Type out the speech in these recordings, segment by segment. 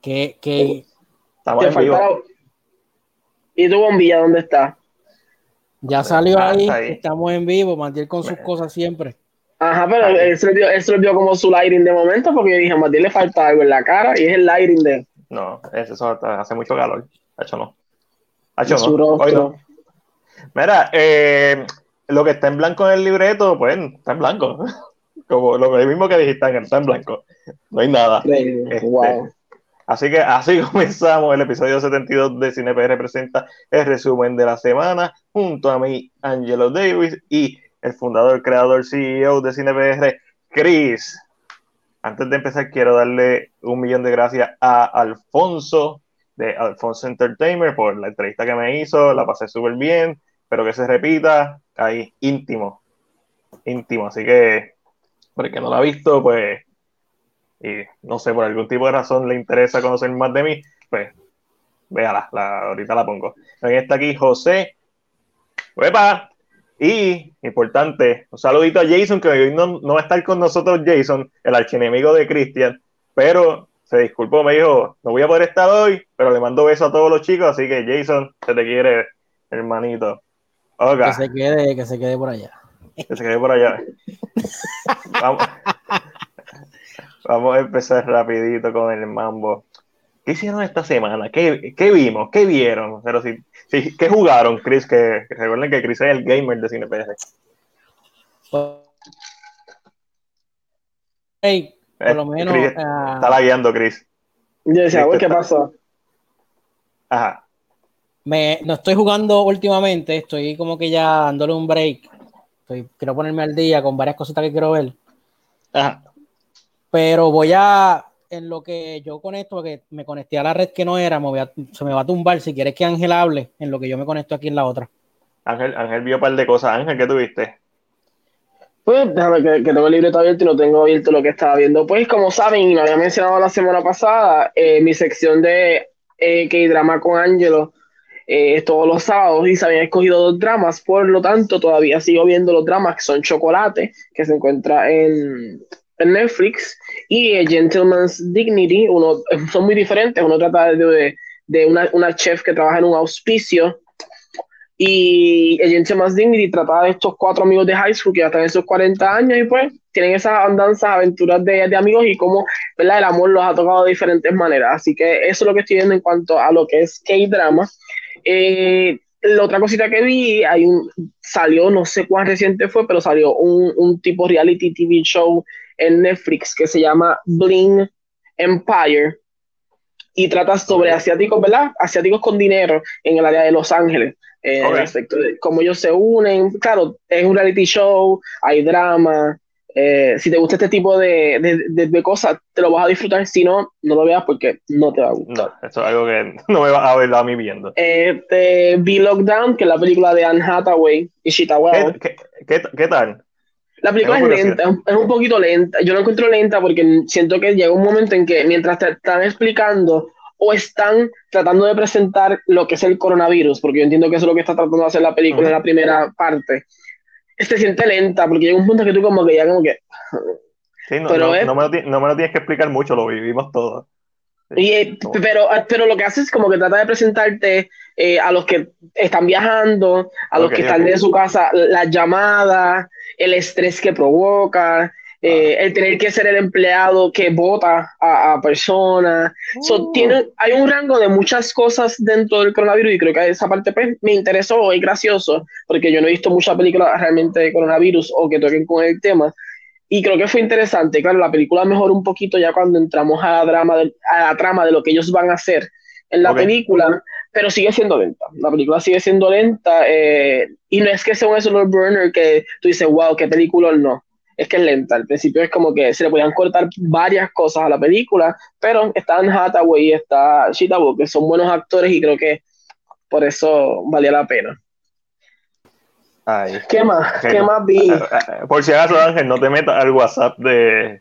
Que, que... Estamos en vivo. ¿Y tu bombilla dónde está? Ya salió ah, ahí, estamos en vivo, Matiel con sus cosas siempre. Ajá, pero él se, dio, él dio como su lighting de momento porque yo dije, Matiel le falta algo en la cara y es el lighting de... No, eso hace mucho calor. Hacho no. Hacho no. Mira, eh, lo que está en blanco en el libreto, pues está en blanco. Como lo mismo que dijiste, está en blanco. No hay nada. Este, así que así comenzamos el episodio 72 de CinePR presenta el resumen de la semana junto a mí, Angelo Davis y el fundador, creador, CEO de CinePR, Chris. Antes de empezar, quiero darle un millón de gracias a Alfonso de Alfonso Entertainment por la entrevista que me hizo. La pasé súper bien. Espero que se repita. Ahí, íntimo. Íntimo. Así que, por el que no la ha visto, pues, y no sé, por algún tipo de razón le interesa conocer más de mí, pues, véala. La, ahorita la pongo. También está aquí José. ¡Epa! Y, importante, un saludito a Jason, que hoy no, no va a estar con nosotros Jason, el archienemigo de Christian, pero se disculpó, me dijo, no voy a poder estar hoy, pero le mando besos a todos los chicos, así que Jason, se te quiere, hermanito. Que se quede, que se quede por allá. Que se quede por allá. vamos, vamos a empezar rapidito con el mambo. ¿Qué hicieron esta semana? ¿Qué, qué vimos? ¿Qué vieron? Pero si, si, ¿Qué jugaron, Chris? Que, recuerden que Chris es el gamer de CinePR. Hey, por lo menos. Chris, uh, está lagueando, Chris. Yo decía, ¿qué pasó? Ajá. Me, no estoy jugando últimamente, estoy como que ya dándole un break. Estoy, quiero ponerme al día con varias cositas que quiero ver. Ajá. Pero voy a, en lo que yo conecto, porque me conecté a la red que no era, se me va a tumbar. Si quieres que Ángel hable, en lo que yo me conecto aquí en la otra. Ángel, Ángel vio un par de cosas. Ángel, ¿qué tuviste? Pues déjame que, tengo el libreto abierto y no tengo abierto lo que estaba viendo. Pues como saben, y lo había mencionado la semana pasada, eh, mi sección de eh, K-Drama con Ángelo eh, es todos los sábados y se habían escogido dos dramas, por lo tanto todavía sigo viendo los dramas que son Chocolate, que se encuentra en, en Netflix y Gentleman's Dignity, uno, son muy diferentes, uno trata de, de una, una, chef que trabaja en un auspicio y Gentleman's Dignity trata de estos cuatro amigos de high school que ya están en sus 40 años y pues tienen esas andanzas, aventuras de, de amigos y cómo el amor los ha tocado de diferentes maneras. Así que eso es lo que estoy viendo en cuanto a lo que es K-drama. Eh, la otra cosita que vi, hay un, salió, no sé cuán reciente fue, pero salió un, un tipo reality TV show en Netflix que se llama Bling Empire y trata sobre asiáticos, ¿verdad? Asiáticos con dinero en el área de Los Ángeles. Eh, cómo ellos se unen. Claro, es un reality show, hay drama. Eh, si te gusta este tipo de, de, cosas, te lo vas a disfrutar. Si no, no lo veas porque no te va a gustar. No, eso es algo que no me va a ver a mí viendo. Este, Be Lockdown, que es la película de Anne Hathaway y Shita ¿Qué, qué, qué tal? La película es lenta, es un poquito lenta. Yo la encuentro lenta porque siento que llega un momento en que mientras te están explicando o están tratando de presentar lo que es el coronavirus, porque yo entiendo que eso es lo que está tratando de hacer la película en la primera parte, se siente lenta porque llega un punto que tú como que ya como que... Sí, no, pero no, me lo, no, me lo, tienes que explicar mucho, lo vivimos todo. y, eh, pero, pero lo que hace es como que trata de presentarte eh, a los que están viajando, a los que están de su casa, las llamadas, el estrés que provoca, eh, el tener que ser el empleado que vota a, personas. Oh. tiene, hay un rango de muchas cosas dentro del coronavirus y creo que esa parte pues, me interesó y gracioso porque yo no he visto muchas películas realmente de coronavirus o que toquen con el tema. Y creo que fue interesante. Claro, la película mejoró un poquito ya cuando entramos a la, drama a la trama de lo que ellos van a hacer en la película, pero sigue siendo lenta. La película sigue siendo lenta eh, y no es que sea un slow burner que tú dices, wow, qué película no. Es que es lenta. Al principio es como que se le podían cortar varias cosas a la película, pero están Hathaway y está Shitabo, que son buenos actores y creo que por eso valía la pena. ¿Qué más? ¿Qué más vi? Eh, eh, por si acaso, Ángel, no te metas al WhatsApp de.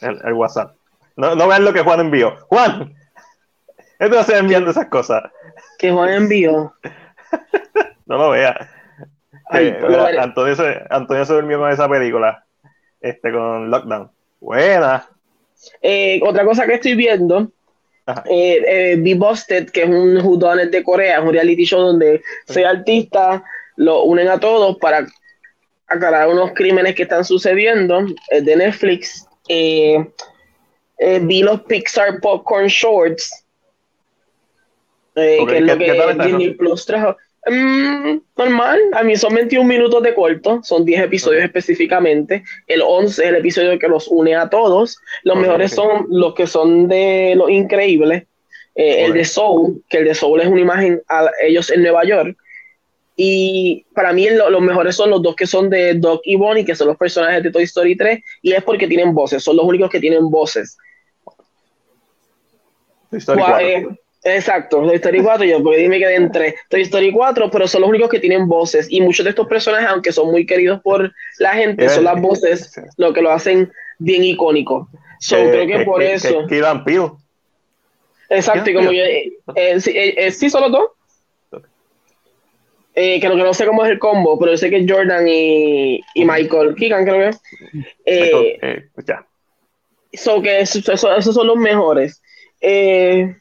El, WhatsApp. No, no vean lo que Juan envió. ¡Juan! Se enviando esas cosas. Que Juan envió. no lo vea. Eh, Antonio, se, Antonio se durmió con esa película. Este, con Lockdown. Buena. Eh, otra cosa que estoy viendo, eh, eh, Be Busted, que es un whodunit de Corea, es un reality show donde seis artistas lo unen a todos para aclarar unos crímenes que están sucediendo. Es de Netflix. Vi los Pixar Popcorn Shorts, que es lo que Disney Plus trajo. Mm, normal, a mí son 21 minutos de corto, son 10 episodios específicamente. El 11 es el episodio que los une a todos. Los mejores son los que son de los increíbles. Eh, el de Soul, que el de Soul es una imagen a ellos en Nueva York. Y para mí los mejores son los dos que son de Doc y Bonnie, que son los personajes de Toy Story 3, y es porque tienen voces, son los únicos que tienen voces. Toy Story 4. Exacto, Toy Story 4, yo porque dime que de entre Toy Story 4, pero son los únicos que tienen voces. Y muchos de estos personajes, aunque son muy queridos por la gente, son las voces lo que lo hacen bien icónico. So, creo que, por eso. Que, Exacto, y como yo. Eh, eh, eh, sí, son los dos. que lo que no sé cómo es el combo, pero yo sé que Jordan y, y Michael Keegan, creo que. Eh, ya. So que esos, esos son los mejores. Eh,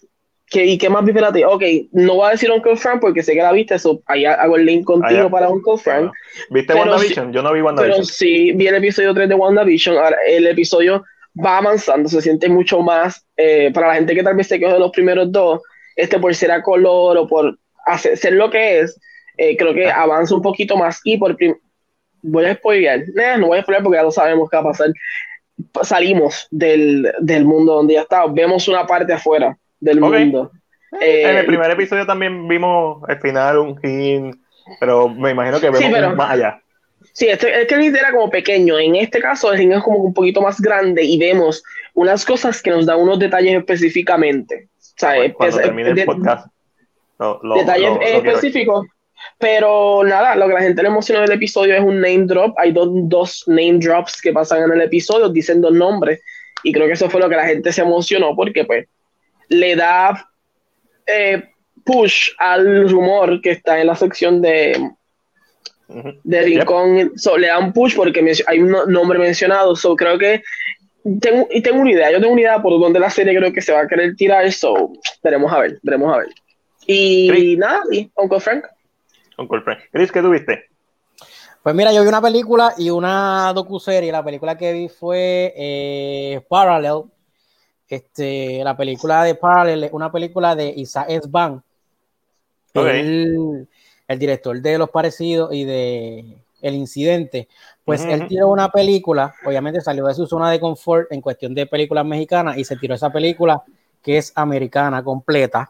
¿Y qué más vi para ti? Ok, no voy a decir Uncle Frank porque sé que la viste, eso ahí hago el link contigo para Uncle Frank. ¿Viste WandaVision? Yo no vi WandaVision. Pero sí, vi el episodio 3 de WandaVision. Ahora, el episodio va avanzando, se siente mucho más. Eh, para la gente que tal vez se quedó de los primeros dos, este por ser a color o por hacer, ser lo que es, eh, creo que avanza un poquito más. Y por voy a spoiler, no voy a spoiler porque ya lo sabemos qué va a pasar. Salimos del, del mundo donde ya está, vemos una parte afuera del mundo. en el eh, primer episodio también vimos el final, un hint, pero me imagino que vemos más allá. Sí, este, es el hint era como pequeño. En este caso, el hint es como un poquito más grande y vemos unas cosas que nos dan unos detalles específicamente. O sea, Cuando termine el podcast. detalles específicos. Pero nada, lo que la gente le emocionó del episodio es un name drop. Hay dos, dos name drops que pasan en el episodio, dicen dos nombres. Y creo que eso fue lo que la gente se emocionó porque, pues, le da eh, push al rumor que está en la sección de, de Rincón. le da un push porque hay un nombre mencionado. So, creo que tengo, y tengo una idea. Yo tengo una idea por donde la serie creo que se va a querer tirar. So, veremos a ver, veremos a ver. Y nada, y Uncle Frank. Uncle Frank. Chris, ¿qué tuviste? Pues mira, yo vi una película y una docuserie. La película que vi fue eh, Parallel, este, la película de Parallel una película de Isaac Esban, el, director de Los Parecidos y de El Incidente. Pues él tiró una película, obviamente salió de su zona de confort en cuestión de películas mexicanas y se tiró esa película que es americana completa.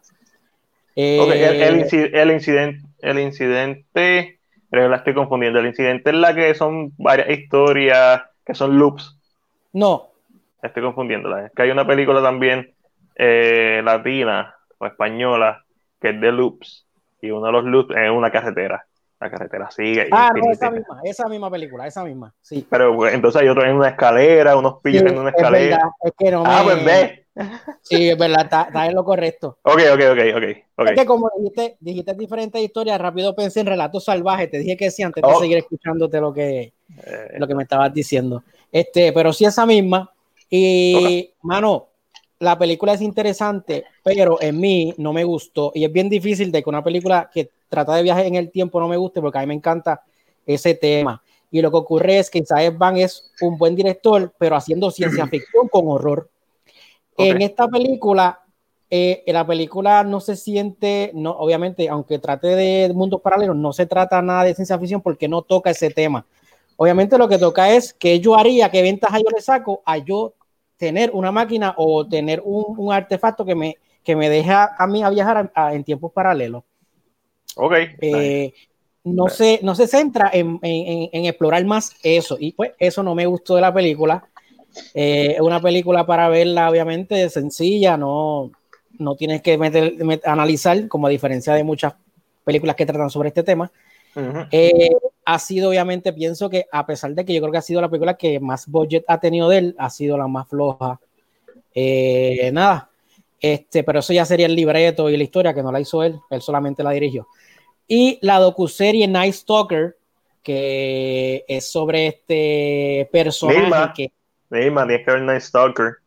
el, el, incidente, el incidente, pero la estoy confundiendo. El incidente es la que son varias historias que son loops. No, estoy confundiéndola. Es que hay una película también eh, latina o española que es de loops. Y uno de los loops es una carretera. La carretera sigue. Ah, no, esa misma, esa misma película, esa misma, sí. Pero pues, entonces hay otro en una escalera, unos pillos en una escalera. Es, que no ah, pues ve. Sí, es verdad, está, en lo correcto. Ok, ok, ok, ok. Es que como dijiste, dijiste diferentes historias, rápido pensé en relatos salvajes, te dije que sí antes de oh. seguir escuchándote lo que, eh. lo que me estabas diciendo. Este, pero sí esa misma, y, mano, la película es interesante, pero en mí no me gustó. Y es bien difícil de que una película que trata de viaje en el tiempo no me guste, porque a mí me encanta ese tema. Y lo que ocurre es que Isaac Van es un buen director, pero haciendo ciencia ficción con horror. En esta película, eh, la película no se siente, no, obviamente, aunque trate de mundos paralelos, no se trata nada de ciencia ficción porque no toca ese tema. Obviamente lo que toca es que yo haría, qué ventaja yo le saco a yo tener una máquina o tener un, artefacto que me, que me deja a mí a viajar en tiempos paralelos. Ok. Eh, no, se, no se centra en, explorar más eso. Y pues eso no me gustó de la película. Eh, es una película para verla, obviamente, sencilla, no, no tienes que meter, analizar, como a diferencia de muchas películas que tratan sobre este tema ha sido obviamente, pienso que a pesar de que yo creo que ha sido la película que más budget ha tenido de él, ha sido la más floja. Eh, nada, este, pero eso ya sería el libreto y la historia que no la hizo él, él solamente la dirigió. Y la docuserie Night Stalker, que es sobre este personaje Nilma. que... Nilma, Night Stalker.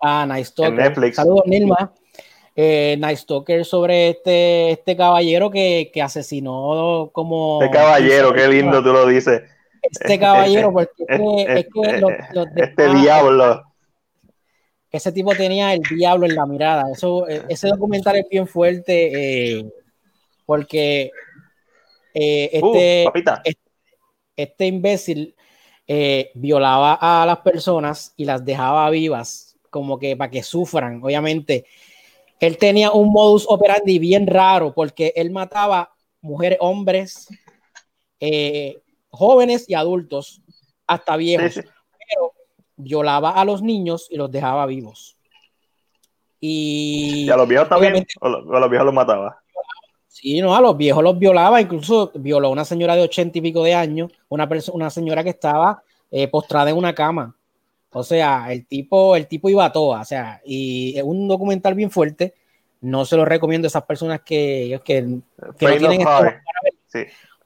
Ah, Night Stalker. Saludos, Nilma. Eh, Night Stalker sobre este, este caballero que, que asesinó como. Este caballero, qué lindo tú lo dices. Este caballero, porque es que, este diablo. Ese tipo tenía el diablo en la mirada. Eso, e, ese documental es bien fuerte eh, porque eh, uh, este, este, imbécil eh, violaba a las personas y las dejaba vivas, como que para que sufran. Obviamente, él tenía un modus operandi bien raro porque él mataba mujeres, hombres, jóvenes y adultos, hasta viejos, pero violaba a los niños y los dejaba vivos. Y, a los viejos también, o a los viejos los mataba. Sí, no, a los viejos los violaba, incluso violó a una señora de ochenta y pico de años, una, una señora que estaba eh, postrada en una cama. O sea, el tipo, el tipo iba a toa, o sea, y es un documental bien fuerte. No se lo recomiendo a esas personas que, que, no tienen sí.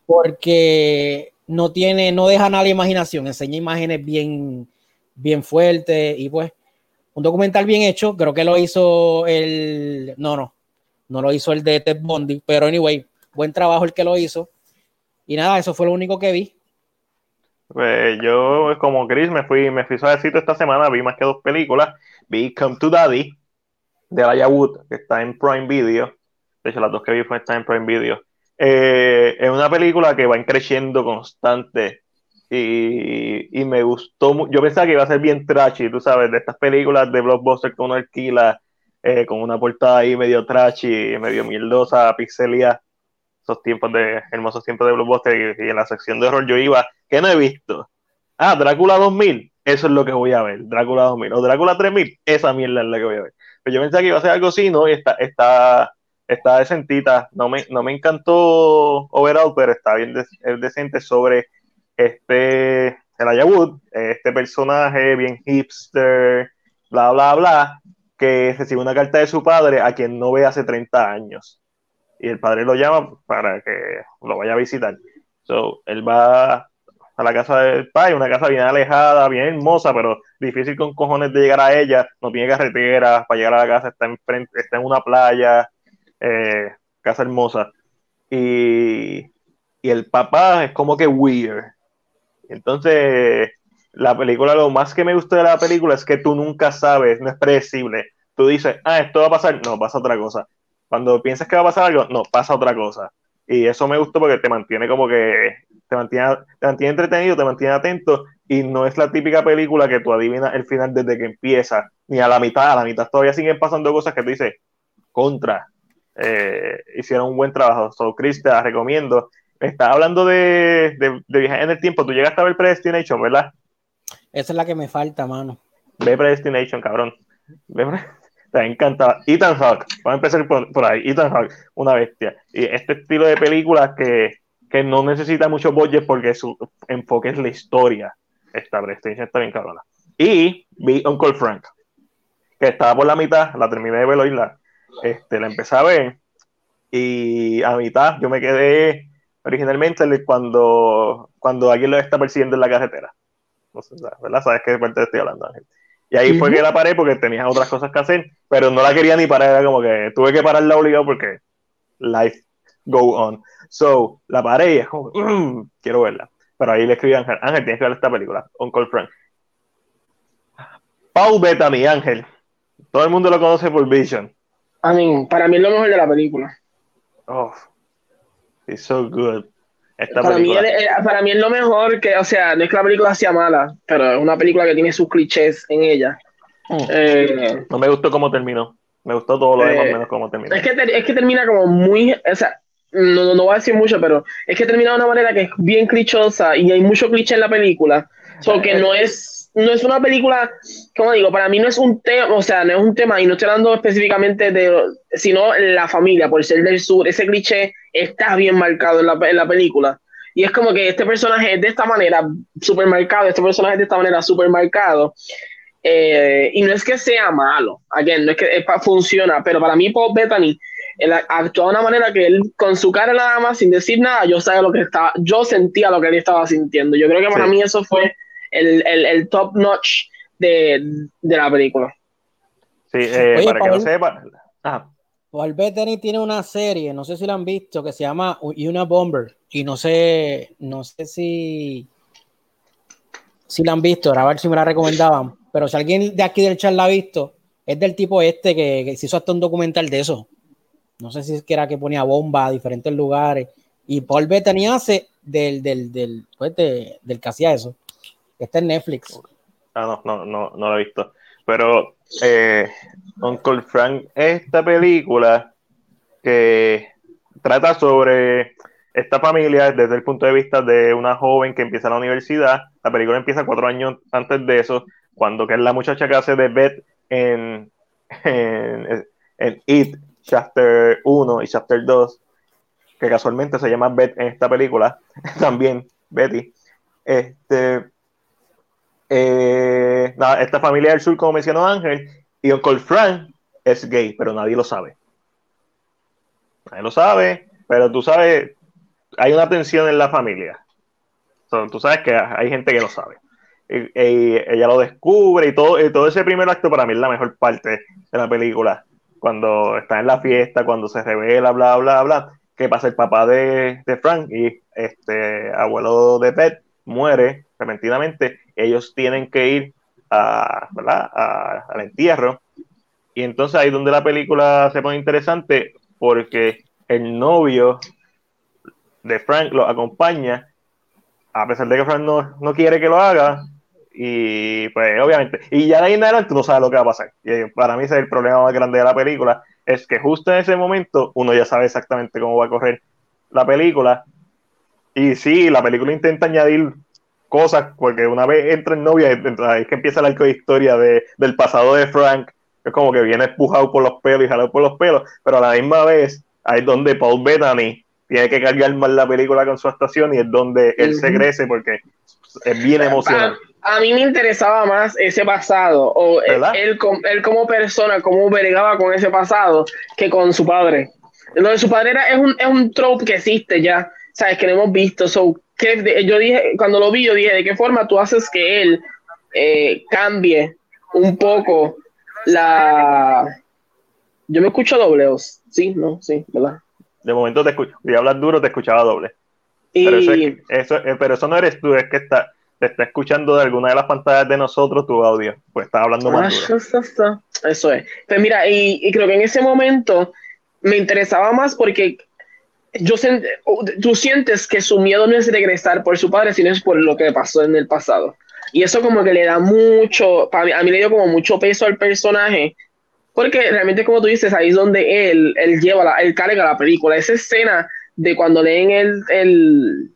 porque no tiene, no deja nada la imaginación, enseña imágenes bien, bien fuertes y pues un documental bien hecho, creo que lo hizo el, no, no, no lo hizo el de Ted Bundy, pero anyway, buen trabajo el que lo hizo. Y nada, eso fue lo único que vi. Pues yo, como Chris, me fui, me fui suavecito esta semana, vi más que dos películas. Vi Come to Daddy, de Elijah Wood, que está en Prime Video. De hecho, las dos que vi están en Prime Video. Eh, es una película que va creciendo constante y, y, me gustó. Yo pensaba que iba a ser bien trashy, tú sabes, de estas películas de blockbuster que uno alquila eh, con una portada ahí medio trashy, medio mierdosa, pixelia. Esos tiempos de hermosos tiempos de blockbuster y, en la sección de horror yo iba, ¿qué no he visto? Ah, Drácula 2000, eso es lo que voy a ver, Drácula 2000 o Drácula 3000, esa mierda es la que voy a ver. Pero yo pensaba que iba a ser algo así, ¿no? Y está, está está decentita. No me, no me encantó overall, pero está bien decente sobre este el Ayabud, este personaje bien hipster, bla, bla, bla, que recibe una carta de su padre a quien no ve hace 30 años. Y el padre lo llama para que lo vaya a visitar. So, él va a la casa del padre, una casa bien alejada, bien hermosa, pero difícil con cojones de llegar a ella. No tiene carretera para llegar a la casa, está en, está en una playa eh, Casa Hermosa. Y, el papá es como que weird. Entonces, la película, lo más que me gusta de la película es que tú nunca sabes, no es predecible. Tú dices, ah, esto va a pasar, no, pasa otra cosa. Cuando piensas que va a pasar algo, no, pasa otra cosa. Y eso me gustó porque te mantiene como que, te mantiene, te mantiene entretenido, te mantiene atento y no es la típica película que tú adivinas el final desde que empieza, ni a la mitad, a la mitad todavía siguen pasando cosas que tú dices, contra, eh, hicieron un buen trabajo. So, Chris, te la recomiendo. Está hablando de, de, viajar en el tiempo. Tú llegaste a ver Predestination, ¿verdad? Esa es la que me falta, mano. Ve Predestination, cabrón. Te encanta. Ethan Hawke, vamos a empezar por, ahí. Ethan Hawke, una bestia. Y este estilo de películas que, que no necesita mucho budget porque su enfoque es la historia. Esta Predestination está bien cabrona. Y vi Uncle Frank, que estaba por la mitad, la terminé de verlo y la, este, la empecé a ver y a mitad yo me quedé originalmente cuando, cuando alguien lo está persiguiendo en la carretera. No sé, ¿verdad? ¿Sabes qué parte estoy hablando, Ángel? Y ahí fue que la paré porque tenía otras cosas que hacer, pero no la quería ni parar, era como que tuve que pararla obligado porque life go on. So, la paré y es como, mm, quiero verla. Pero ahí le escribí a Ángel, Ángel, tienes que ver esta película, Uncle Frank. Paul Bettany, Ángel. Todo el mundo lo conoce por Vision. I mean, para mí es lo mejor de la película. Oh, it's so good. Para, mí es, para mí es lo mejor que, o sea, no es que la película sea mala, pero es una película que tiene sus clichés en ella. Mm. Eh, no me gustó cómo terminó. Me gustó todo lo demás eh, menos cómo terminó. Es que, es que termina como muy, o sea, no, no, voy a decir mucho, pero es que termina de una manera que es bien clichosa y hay mucho cliché en la película. So que no es no es una película, como digo, para mí no es un tema, o sea, no es un tema, y no estoy hablando específicamente de, sino la familia, por ser del sur, ese cliché está bien marcado en la, en la película. Y es como que este personaje es de esta manera súper marcado, este personaje es de esta manera súper marcado. Eh, y no es que sea malo, again, no es que funciona, pero para mí Paul Bettany él actuó de una manera que él con su cara nada más, sin decir nada, yo sabía lo que estaba, yo sentía lo que él estaba sintiendo. Yo creo que para mí eso fue el, el, el top notch de, de, la película. Sí, eh, para que no sepa. Paul Bettany tiene una serie, no sé si la han visto, que se llama Una Bomber. Y no sé, no sé si, si la han visto, a ver si me la recomendaban. Pero si alguien de aquí del chat la ha visto, es del tipo este que, se hizo hasta un documental de eso. No sé si es que era que ponía bomba a diferentes lugares. Y Paul Bettany hace del, del, del, pues del que hacía eso. Está en Netflix. Ah, no, no, no, no lo he visto. Pero eh, Uncle Frank, esta película que trata sobre esta familia desde el punto de vista de una joven que empieza la universidad. La película empieza cuatro años antes de eso, cuando que es la muchacha que hace de Beth en, en, en It, Chapter 1 y Chapter 2, que casualmente se llama Beth en esta película, también Betty. Este, eh, esta familia del sur, como mencionó Ángel, y Uncle Frank es gay, pero nadie lo sabe. Nadie lo sabe, pero tú sabes, hay una tensión en la familia. tú sabes que hay gente que lo sabe. Y, ella lo descubre y todo, y todo ese primer acto para mí es la mejor parte de la película. Cuando está en la fiesta, cuando se revela, bla, bla, bla, que pasa el papá de, de Frank y este abuelo de Pet muere repentinamente, ellos tienen que ir a, al entierro. Y entonces ahí es donde la película se pone interesante porque el novio de Frank lo acompaña, a pesar de que Frank no, no quiere que lo haga. Y pues obviamente, y ya de ahí en adelante no sabe lo que va a pasar. Y para mí ese es el problema más grande de la película, es que justo en ese momento uno ya sabe exactamente cómo va a correr la película. Y sí, la película intenta añadir cosas, porque una vez entra en novia, es que empieza el arco de historia de, del pasado de Frank, es como que viene empujado por los pelos y jalado por los pelos, pero a la misma vez, ahí es donde Paul Bettany tiene que cargar más la película con su actuación y es donde él se crece porque es bien emocionante. A, mí me interesaba más ese pasado, o él, él, como persona, cómo vergaba con ese pasado, que con su padre. Lo de su padre era, es, un, es un trope que existe ya, sabes, que no hemos visto, so yo dije, cuando lo vi, yo dije, ¿de qué forma tú haces que él eh, cambie un poco la... Yo me escucho doble, sí, no, sí, ¿verdad? De momento te escucho, si hablas duro te escuchaba doble. Pero, eso, eh, pero eso no eres tú, es que está, te está escuchando de alguna de las pantallas de nosotros tu audio, pues está hablando más ah, duro. Eso es. Pues mira, y, y creo que en ese momento me interesaba más porque yo tú sientes que su miedo no es regresar por su padre, sino es por lo que pasó en el pasado. Y eso como que le da mucho, a mí, le dio como mucho peso al personaje, porque realmente como tú dices, ahí es donde él, él lleva, la, él carga la película. Esa escena de cuando leen el... el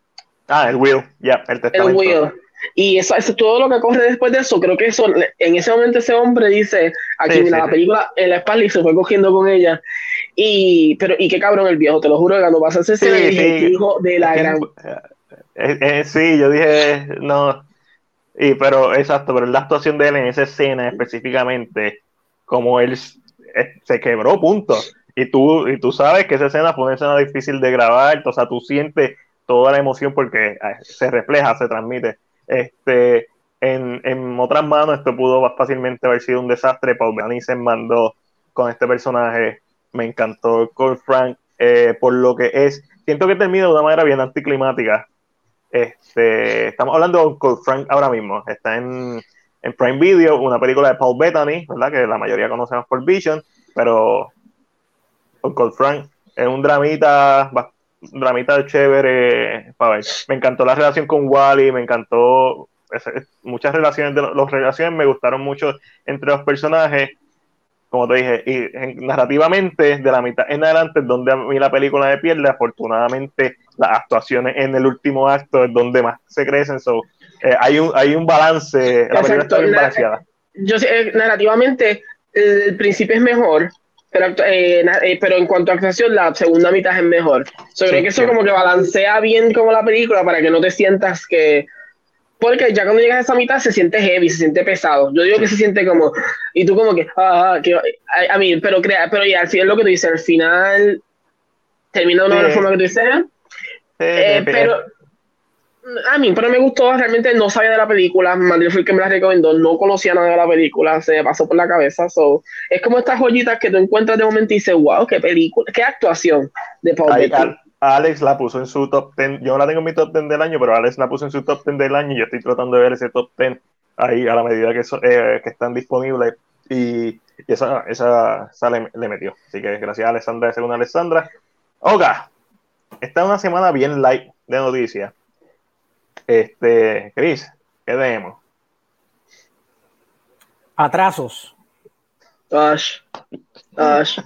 ah, el will, ya, el testamento. El will. Y eso, eso, todo lo que corre después de eso, creo que eso, en ese momento ese hombre dice, aquí mira, la película en la espalda y se fue cogiendo con ella. Y, pero, y qué cabrón el viejo, te lo juro que cuando pasa ese escena, hijo de la gran. Eh, eh, sí, yo dije, no. Y, pero exacto, pero la actuación de él en esa escena específicamente, como él se quebró, punto. Y tú, y tú sabes que esa escena fue una escena difícil de grabar, o sea, tú sientes toda la emoción porque eh, se refleja, se transmite. Este, en, en otras manos, esto pudo fácilmente haber sido un desastre. Paul se mandó con este personaje me encantó Cole Frank eh, por lo que es. Siento que termina de una manera bien anticlimática. Este, estamos hablando de Cole Frank ahora mismo. Está en, en, Prime Video, una película de Paul Bettany, ¿verdad? Que la mayoría conocemos por Vision, pero Cole Frank es un dramita, un dramita chévere. Para ver. Me encantó la relación con Wally, me encantó muchas relaciones de los relaciones me gustaron mucho entre los personajes como te dije, y narrativamente, de la mitad en adelante, es donde a mí la película me pierde. Afortunadamente, las actuaciones en el último acto es donde más se crecen. So, eh, hay, un, hay un balance, la película está bien balanceada. Yo sé, eh, narrativamente, el principio es mejor, pero, eh, pero en cuanto a actuación, la segunda mitad es mejor. Sobre que eso como que balancea bien como la película para que no te sientas que porque ya cuando llegas a esa mitad se siente heavy, se siente pesado. Yo digo que se siente como, y tú como que, ah, que, a, mí, pero crea, pero ya al final lo que tú dices, al final termina de una forma que tú dices, eh, pero, a mí, pero me gustó, realmente no sabía de la película, Mandel fue el que me la recomendó, no conocía nada de la película, se me pasó por la cabeza, so, es como estas joyitas que tú encuentras de momento y dices, wow, qué película, qué actuación de Paul Alex la puso en su top 10, yo la tengo en mi top 10 del año, pero Alex la puso en su top 10 del año y yo estoy tratando de ver ese top 10 ahí a la medida que, eh, que están disponibles y, esa, esa, le, metió. Así que gracias a Alessandra, según Alessandra. Oga, esta es una semana bien light de noticias. Este, Chris, ¿qué tenemos? Atrasos. Ash. Ash.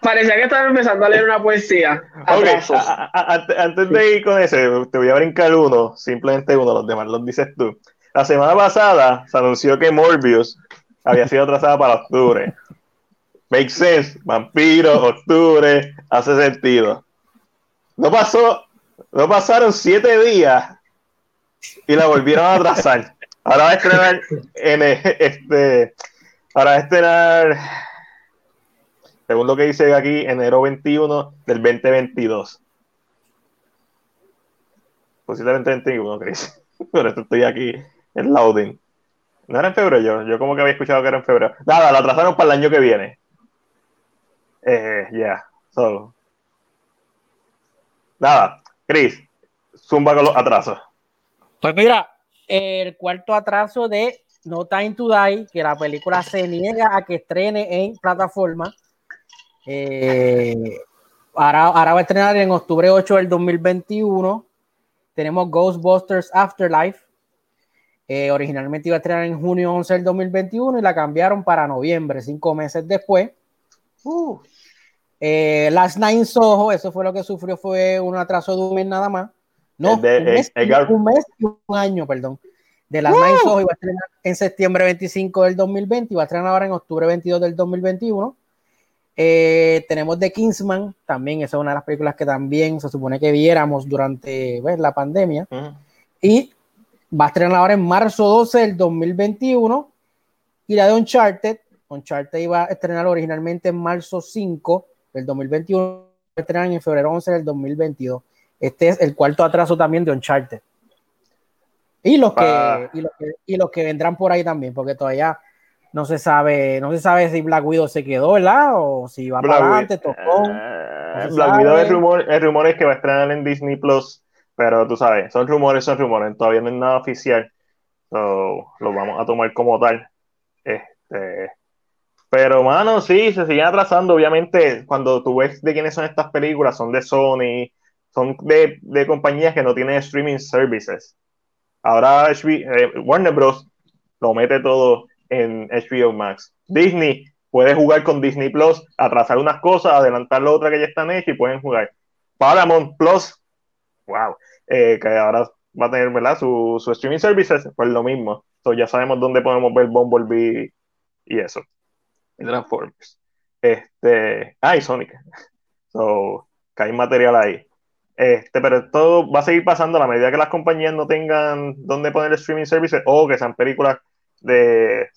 parecía que estaba empezando a leer una poesía. antes de ir con ese, te voy a brincar uno, simplemente uno, los demás los dices tú. La semana pasada se anunció que Morbius había sido atrasada para octubre. Make sense, vampiro, octubre, hace sentido. No pasó, no pasaron siete días y la volvieron a atrasar. Ahora va a estrenar en este, para estrenar, según lo que dice aquí, enero 21 del 2022. Posiblemente 21, Chris. Por eso estoy aquí en loading. No era en febrero, yo, yo como que había escuchado que era en febrero. Nada, la atrasaron para el año que viene. Eh, ya, solo. Nada, Chris, zumba con los atrasos. Pues mira, el cuarto atraso de No Time to Die, que la película se niega a que estrene en plataforma. Eh, ahora, ahora va a estrenar en octubre 8 del 2021. Tenemos Ghostbusters Afterlife, eh, originalmente iba a estrenar en junio 11 del 2021 y la cambiaron para noviembre, cinco meses después. Uh. Eh, Last Nine Soho, eso fue lo que sufrió, fue un atraso de un mes nada más. No, un, mes, y un año, perdón. De Last Nine Soho iba a estrenar en septiembre 25 del 2020 y va a estrenar ahora en octubre 22 del 2021. Eh, tenemos The Kingsman, también esa es una de las películas que también se supone que viéramos durante pues, la pandemia. Y Va a estrenar ahora en marzo 12 del 2021. Y la de Uncharted, Uncharted iba a estrenar originalmente en marzo 5 del 2021. Va a estrenar en febrero 11 del 2022. Este es el cuarto atraso también de Uncharted. Y los, que, ah. y los que, vendrán por ahí también, porque todavía no se sabe, no se sabe si Black Widow se quedó, ¿verdad? O si va para adelante, tocó. Uh, Black Widow, el rumor, el rumor es que va a estrenar en Disney Plus pero tú sabes, son rumores, son rumores, todavía no es nada oficial. So, lo vamos a tomar como tal. Este, pero, mano, sí, se siguen atrasando. Obviamente, cuando tú ves de quiénes son estas películas, son de Sony, son de, de compañías que no tienen streaming services. Ahora eh, Warner Bros. lo mete todo en HBO Max. Disney puede jugar con Disney Plus, atrasar unas cosas, adelantar la otra que ya están hechas y pueden jugar. Paramount Plus wow, eh, que ahora va a tener, ¿verdad? Su, su streaming services, pues lo mismo. Entonces ya sabemos dónde podemos ver Bumblebee y eso. Y Transformers. Este, ah, y Sonic. So, que hay material ahí. Este, pero esto va a seguir pasando a la medida que las compañías no tengan dónde poner streaming services o que sean películas de,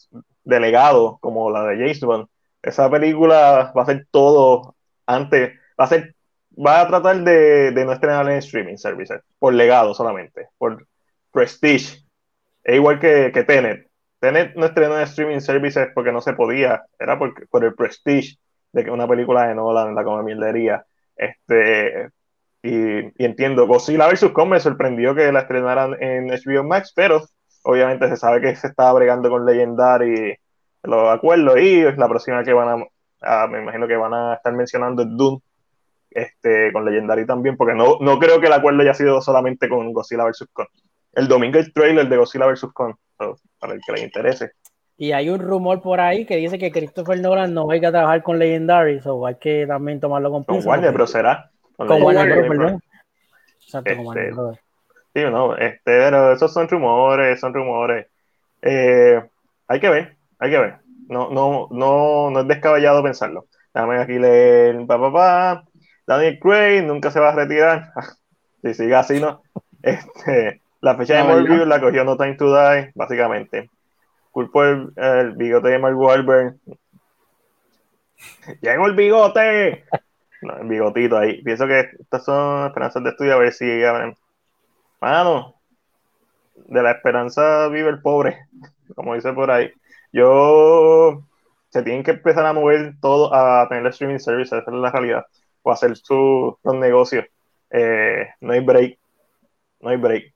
de legado, como la de James Bond. Esa película va a ser todo antes, va a ser va a tratar de, de no estrenar en streaming services, por legado solamente, por prestige. Es igual que, que Tenet. Tenet no estrenó en streaming services porque no se podía, era por, por el prestige de que una película de Nolan la como mierdería. Este, y, y, entiendo, Godzilla vs. Kong me sorprendió que la estrenaran en HBO Max, pero obviamente se sabe que se estaba bregando con Legendary los acuerdos y la próxima que van a, me imagino que van a estar mencionando es Dune este, con Legendary también, porque no, no creo que el acuerdo haya sido solamente con Godzilla vs. Kong. El domingo el trailer de Godzilla vs. Kong, para el que le interese. Y hay un rumor por ahí que dice que Christopher Nolan no va a trabajar con Legendary, so hay que también tomarlo con Con Warner, pero será. Con, Warner, perdón. Exacto, con Warner, este, Sí, no, este, pero esos son rumores, son rumores. Eh, hay que ver, hay que ver. No, no, no, no es descabellado pensarlo. Déjame aquí leer, pa, pa, pa. Daniel Craig nunca se va a retirar. si sigue así, ¿no? Este, la fecha de Morbius la cogió No Time to Die, básicamente. Culpo el, el bigote de Mark Wahlberg. ¡Llegó el bigote! No, el bigotito ahí. Pienso que estas son esperanzas de estudio, a ver si mano, de la esperanza vive el pobre, como dice por ahí. Yo, se tienen que empezar a mover todo a tener streaming service, esa es la realidad, o hacer sus negocios. Eh, no hay break, no hay break.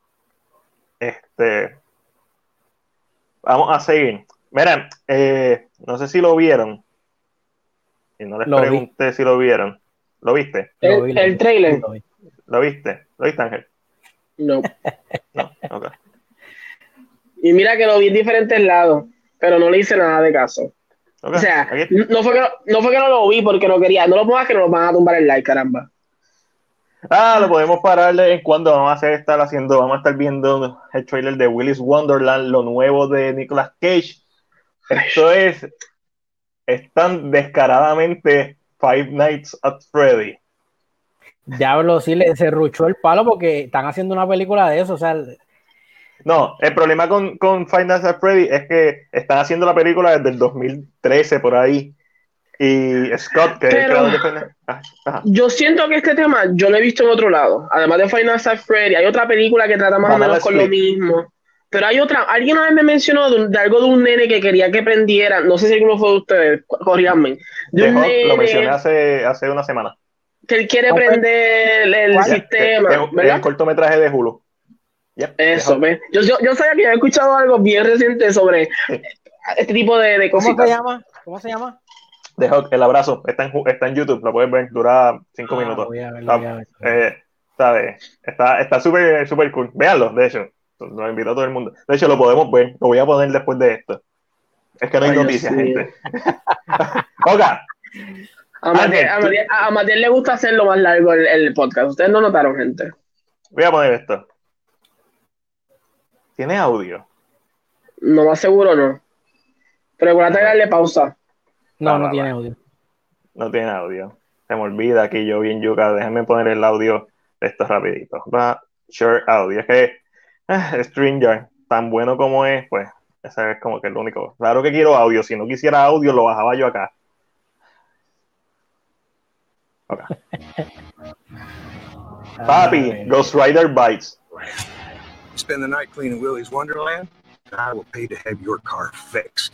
Este, vamos a seguir. Miren, eh, no sé si lo vieron. Y no les pregunté si lo vieron. ¿Lo viste? El, trailer. Lo, viste? ¿Lo viste, Ángel? No. no, ok. Y mira que lo vi en diferentes lados, pero no le hice nada de caso. O sea, no fue, que no, fue que no lo vi porque no quería. No lo pongas que nos van a tumbar el like, caramba. Ah, lo podemos parar en cuando vamos a estar haciendo, vamos a estar viendo el trailer de Willis Wonderland, lo nuevo de Nicolas Cage. Esto es, es tan descaradamente Five Nights at Freddy. Diablo, sí, le, se ruchó el palo porque están haciendo una película de eso, o sea... No, el problema con, con Five Nights at Freddy es que están haciendo la película desde el 2013, por ahí. Y Scott, que es el ah, Yo siento que este tema yo lo he visto en otro lado. Además de Nights at Freddy, hay otra película que trata más o menos con lo mismo. Pero hay otra, alguien una vez me mencionó de, algo de un nene que quería que prendiera, no sé si alguno fue de ustedes, corríanme. De un nene, lo mencioné hace, hace una semana. Que él quiere prender el, sistema. Es, el cortometraje de Hulu. Eso, ¿ves? Yo, yo, yo, sabía que había escuchado algo bien reciente sobre este tipo de, de cosas. ¿Cómo se llama? ¿Cómo se llama? De el abrazo. Está en, está en YouTube, lo puedes ver, dura cinco ah, minutos. Voy a verlo, está, eh, está, está súper super cool. Véanlo, de hecho. Lo invito a todo el mundo. De hecho, lo podemos ver. Lo voy a poner después de esto. Es que no hay noticias, gente. Oga. A Matías le gusta hacerlo más largo el, podcast. Ustedes no notaron, gente. Voy a poner esto. ¿Tiene audio? No más seguro no. Pero acuérdate de darle pausa. No, no tiene audio. No tiene audio. Se me olvida que yo bien yuca. Déjenme poner el audio de esto rapidito. Va, share audio. Es que Ah, Stringer, tan bueno como es, pues ese es como que el único. Claro que quiero audio, si no quisiera audio lo bajaba yo acá. Okay. Papi, Ghost Rider Bites. Spend the night cleaning Willy's Wonderland, and I will pay to have your car fixed.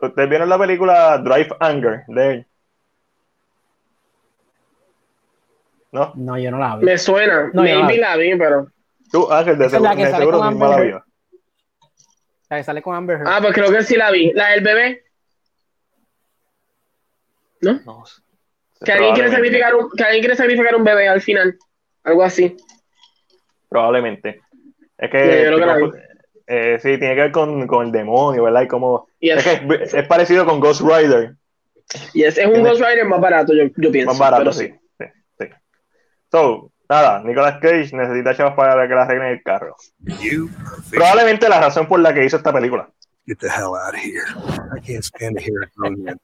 ¿Ustedes vieron la película Drive Anger de ¿No? No, yo no la vi. Me suena. No, Maybe la, vi. pero. Tú, Ángel, de seguro, la que sale con Amber la La que sale con Amber Ah, pues creo que sí la vi. La del bebé. ¿No? no que, alguien quiere sacrificar un, que alguien quiere sacrificar un bebé al final. Algo así. Probablemente. Es que. Eh, sí, tiene que ver con, con, el demonio, ¿verdad? Y como. Es, que es, es, parecido con Ghost Rider. Y es, es un Ghost Rider más barato, yo, yo pienso. Más barato, sí. So, nada, Nicolas Cage necesita chavos para que le arreglen el carro. Probablemente la razón por la que hizo esta película. Get the hell out of here. I can't stand to hear it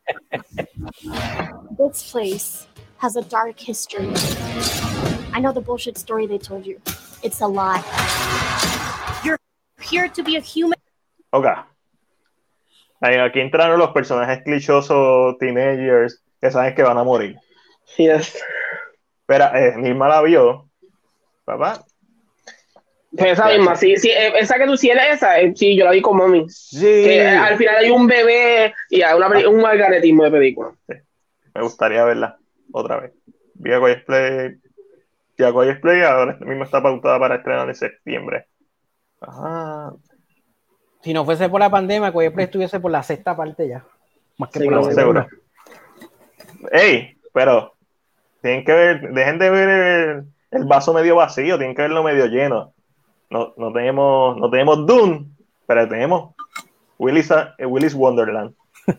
This place has a dark history. I know the bullshit story they told you. It's a lie. Here to be a human. Ok. Aquí entraron los personajes clichosos, teenagers, que saben que van a morir. Yes. Pero eh, misma la vio, papá. Pues esa misma, sí, sí, eh, esa que tú sí eres esa, eh, sí, yo la vi con mami. Sí. al final hay un bebé y hay una, un margaretismo de película. Sí. Me gustaría verla otra vez. Vi a Quiet Play, y ahora mismo está pautada para estrenar en septiembre. Si no fuese por la pandemia, Play estuviese por la sexta parte ya. Más que por la segunda. Ey, pero tienen que ver, dejen de ver el, vaso medio vacío, tienen que verlo medio lleno. No, no tenemos, no tenemos Dune, pero tenemos Willis, eh, Willis Wonderland.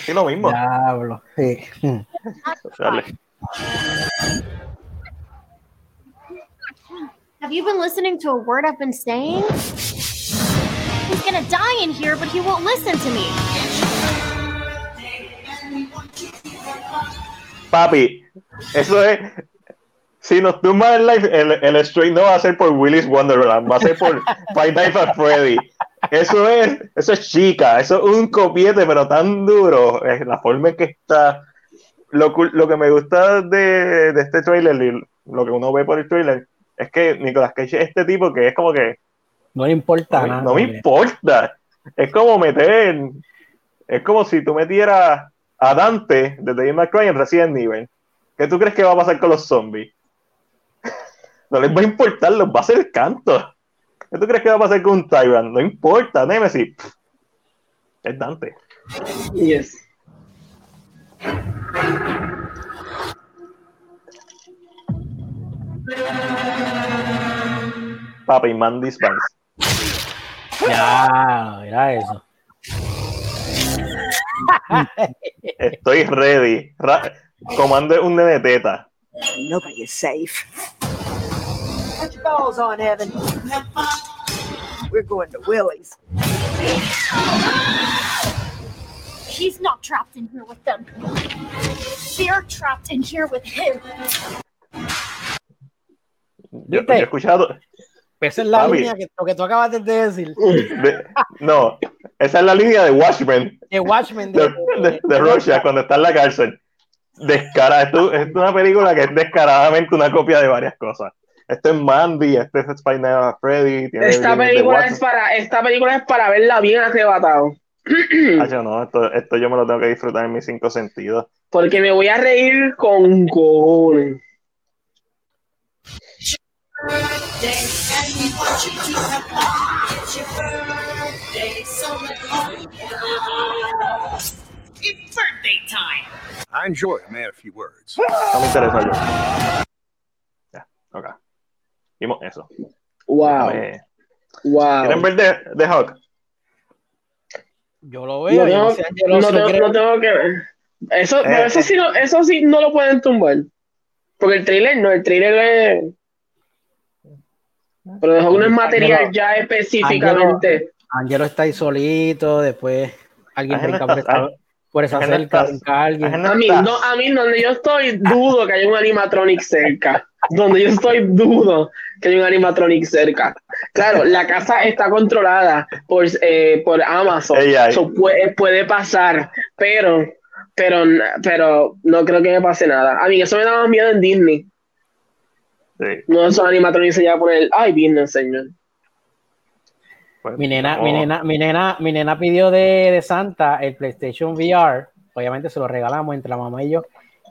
Sí, lo mismo. Diablo, sí. Have you been listening to a word I've been saying? He's gonna die in here, but he won't listen to me. Papi, eso es. Si nos tumban el live, el, el stream no va a ser por Willis Wonderland, va a ser por Five Nights at Freddy. Eso es, eso es chica, eso es un copiete, pero tan duro. Es la forma en que está. Lo, lo que me gusta de, de este trailer, lo que uno ve por el trailer, es que Nicolas Cage es este tipo que es como que. No le importa no, nada. No me importa. Es como meter. Es como si tú metieras a Dante de David McCray en Resident Evil. ¿Qué tú crees que va a pasar con los zombies? no les va a importar, los va a hacer el canto. ¿Qué tú crees que va a pasar con un Tyrant? No importa, Nemesis. Es Dante. Yes. Papi, Mandy's Vance. Ya, mira eso. Estoy ready. Ra comando un nene teta. Nobody is safe. Put your balls on, Evan. We're going to Willie's. He's not trapped in here with them. They're trapped in here with him. Yo, yo he escuchado. Esa es la Papi. línea que, lo que tú acabas de decir. De, no, esa es la línea de Watchmen. De Watchmen. De, de, de, de Russia, cuando está en la cárcel. Descara, esto, es una película que es descaradamente una copia de varias cosas. Esto es Mandy, este es Spider Man Freddy. Esta película, es para, esta película es para verla bien arrebatado. Ah, yo no, esto, esto, yo me lo tengo que disfrutar en mis cinco sentidos. Porque me voy a reír con cojones. It's birthday time. I enjoy a man a few words. No me interesa yo. Ya, ok. Vimos eso. Wow. Me... Wow. ¿Quieren ver de, de Hawk? Yo lo veo. No no yo no tengo- no tengo que ver. Eso, pero Eh, eso, eh. sí no, eso sí no lo pueden tumbar. Porque el trailer no, el trailer es. Pero dejó uno es material ya específicamente. Angelo está ahí solito, después alguien brinca por está- esa, por esa cerca, brinca alguien. A mí, no, a mí donde yo estoy, dudo que haya un animatronic cerca. Donde yo estoy, dudo que haya un animatronic cerca. Claro, la casa está controlada por, eh, por Amazon. AI. So, puede, puede pasar, pero, pero, pero no creo que me pase nada. A mí eso me da más miedo en Disney. Sí, No esos animatronics se ya por el, ay, Disney, señor. pues, Mi nena, mi nena, mi nena, mi nena pidió de, de Santa el PlayStation VR. Obviamente se lo regalamos entre la mamá y yo.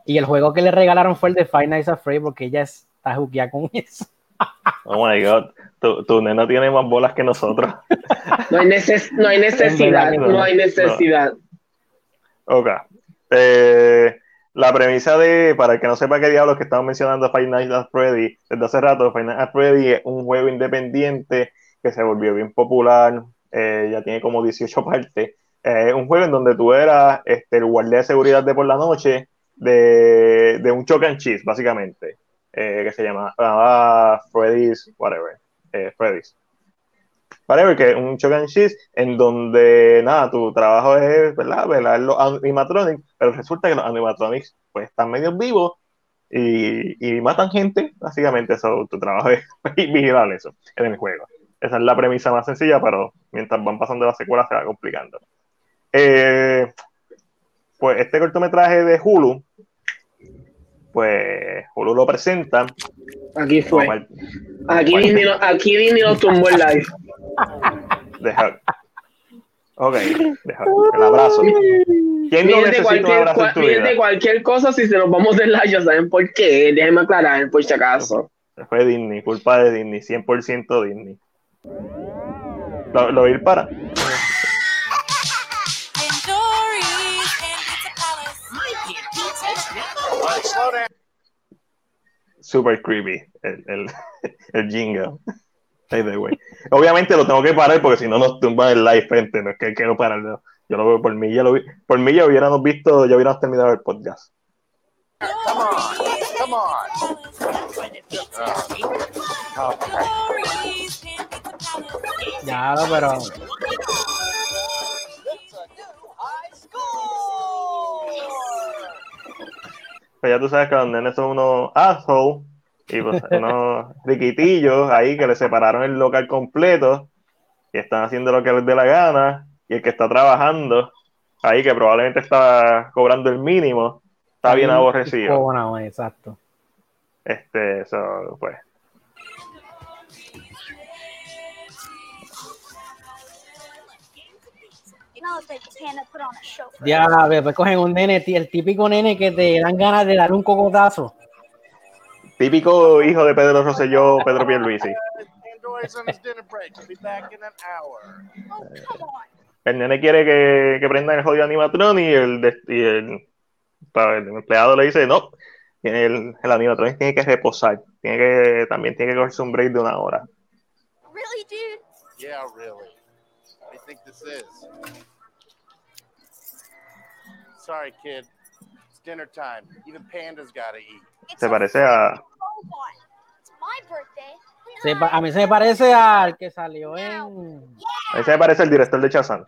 Y el juego que le regalaron fue el de Five Nights at Freddy porque ella está jugueada con eso. Oh my god, tu, tu nena tiene más bolas que nosotros. No hay, neces- no hay necesidad, no hay necesidad. Ok. Eh, la premisa de, para el que no sepa qué diablos que estamos mencionando Five Nights at Freddy desde hace rato, Five Nights at Freddy es un juego independiente que se volvió bien popular, eh, ya tiene como 18 partes. Eh, un juego en donde tú eras este, el guardia de seguridad de por la noche de, de un choc and cheese, básicamente, eh, que se llama- llamaba Freddy's, whatever, eh, Freddy's. Whatever, que es un choc and cheese en donde, nada, tu trabajo es, ¿verdad?, velar los animatronics, pero resulta que los animatronics, pues, están medio vivos y, y matan gente, básicamente, eso, tu trabajo es vigilar eso en el juego. Esa es la premisa más sencilla, pero mientras van pasando las secuelas se va complicando. Eh, pues este cortometraje de Hulu, pues Hulu lo presenta. Aquí fue. Aquí. Disney, aquí Disney nos tumbó el live. A dejar. Ok, deja. El abrazo. ¿Quién no necesita un cualquier, abrazo en tu vida? de cualquier cosa, si se nos vamos del live, ya saben por qué. Déjenme aclarar, por si acaso. Fue Disney, culpa de Disney, 100% Disney. ¿Lo, lo ir para? Super creepy el, el, el jingle. Way. Obviamente lo tengo que parar porque si no nos tumban el live frente, no es que quiero pararlo. Yo lo veo por mí, ya lo vi, por mí ya hubiéramos visto, ya hubiéramos terminado el podcast. Ya, pero Pues ya tú sabes que los nenes son unos assholes y pues unos riquitillos ahí que le separaron el local completo y están haciendo lo que les dé la gana y el que está trabajando ahí que probablemente está cobrando el mínimo está bien aborrecido. Bueno, exacto. Este, eso, pues. Ya, pues cogen un nene, el típico nene que te dan ganas de dar un cocotazo. Típico hijo de Pedro Rosselló, Pedro Pierluisi. El nene quiere que, que prendan el jodido animatron y el, y el, el empleado le dice, no, el, el animatron tiene que reposar, tiene que, también tiene que cogerse un break de una hora. Really, dude? Yeah, really. I think this is. Sorry, kid. It's dinner time. Even pandas gotta eat. Se parece a. A mí se me parece al que salió en. A mí se me parece el director de Chazán.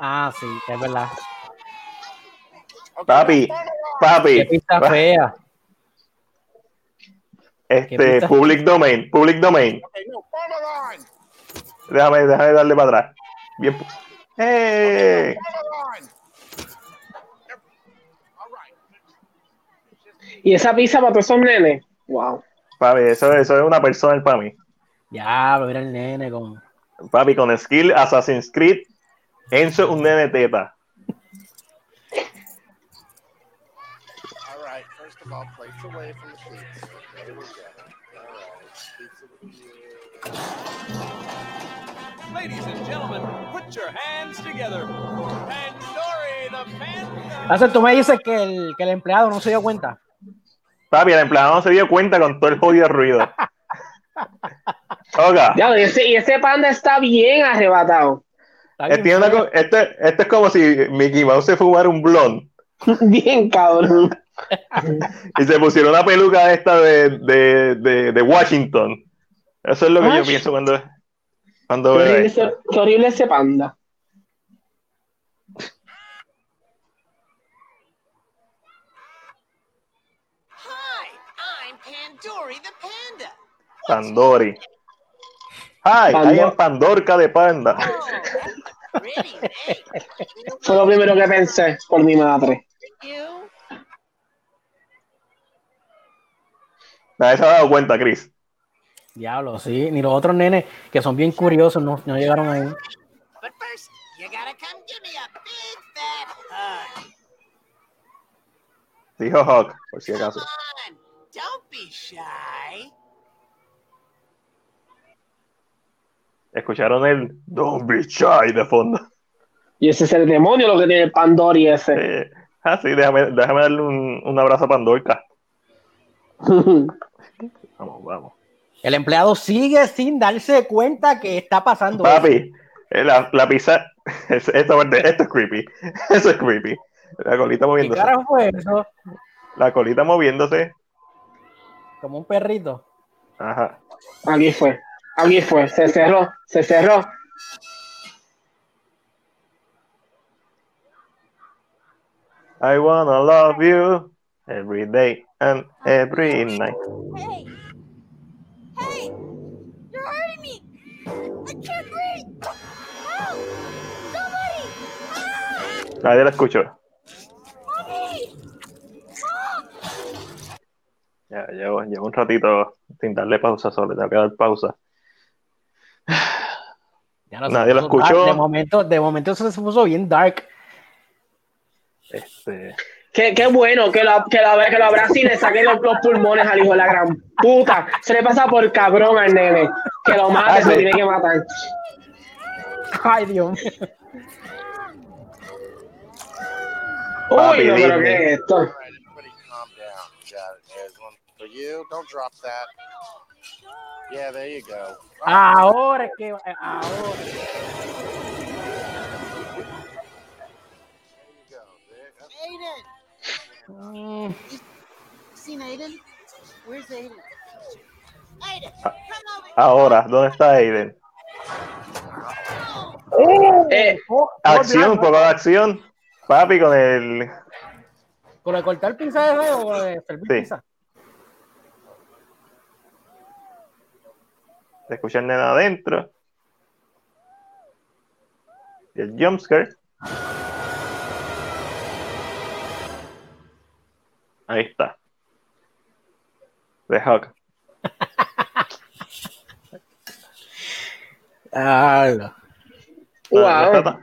Ah, sí, es verdad. Papi, papi. Qué pista fea. Este, public domain, public domain. Déjame, déjame darle para atrás. Bien. ¡Eh! Y esa pizza para todos esos nenes. Wow. Papi, eso, eso es una persona para mí. Ya, mira el nene con. Papi, con skill Assassin's Creed, Enzo es un nene teta. Entonces tú me dices que el, que el empleado no se dio cuenta. Papi, el empleado no se dio cuenta con todo el jodido ruido. Oga. Ya, y, ese, y ese panda está bien arrebatado. Está bien Este, una este- este es como si Mickey Mouse se fumara un blond Bien cabrón. y se pusiera una peluca esta de, de, de, de Washington. Eso es lo que yo pienso cuando, cuando Qué veo horrible, esto. ese, qué horrible ese panda. Hi, I'm Pandori the Panda. Pandori. Hi, Pandor- hay en Pandorca de panda. Oh. Fue lo primero que pensé por mi madre. You? Nadie se ha dado cuenta, Chris. Diablo, sí. Ni los otros nenes que son bien curiosos no, no llegaron ahí. But first, you gotta come give me a big fat hug. Dijo Hawk, por si acaso. On, don't be shy. Escucharon el Don't be shy de fondo. Y ese es el demonio lo que tiene el Pandori ese. Eh, ah, sí, déjame, déjame darle un, un abrazo a Pandorca. Vamos, vamos. El empleado sigue sin darse cuenta que está pasando. Papi, eh, la, la pizza. es- Esta parte, esto es creepy. Eso es creepy. La colita ¿Qué moviéndose. fue eso? La colita moviéndose. Como un perrito. Ajá. Aquí fue. Aquí fue. Se cerró. Se cerró. I wanna love you every day and every night. Hey! Hey! You're hurting me! I can't breathe! Help! Somebody! Ah! Nadie la escuchó. Mommy! Mom! Ya, llevo, llevo un ratito sin darle pausa solo, tengo que dar pausa. Ya no Nadie lo escuchó. dark. De momento, de momento eso se puso bien dark. Este, Qué, qué bueno que lo, que, lo, que lo abrace y le saque los, los pulmones al hijo de la gran puta. Se le pasa por cabrón al nene. Que lo mate, Ah, se tiene que matar. Ay, Dios mío. Papi, Uy, Disney. ¿qué es esto? Yeah, there you go. Ahora es que. Ahora. Aiden! Seen Aiden? Where's Aiden? Aiden, Ah. come over here. ahora, ¿dónde está Aiden? Eh, oh, Acción, oh, un poco de acción. Papi con el. ¿Con de cortar pizza de o con servir Sí. pizza? Se escucha el nene adentro. Y el jumpscare. Ahí está. de Hawk. Ah, no. Wow.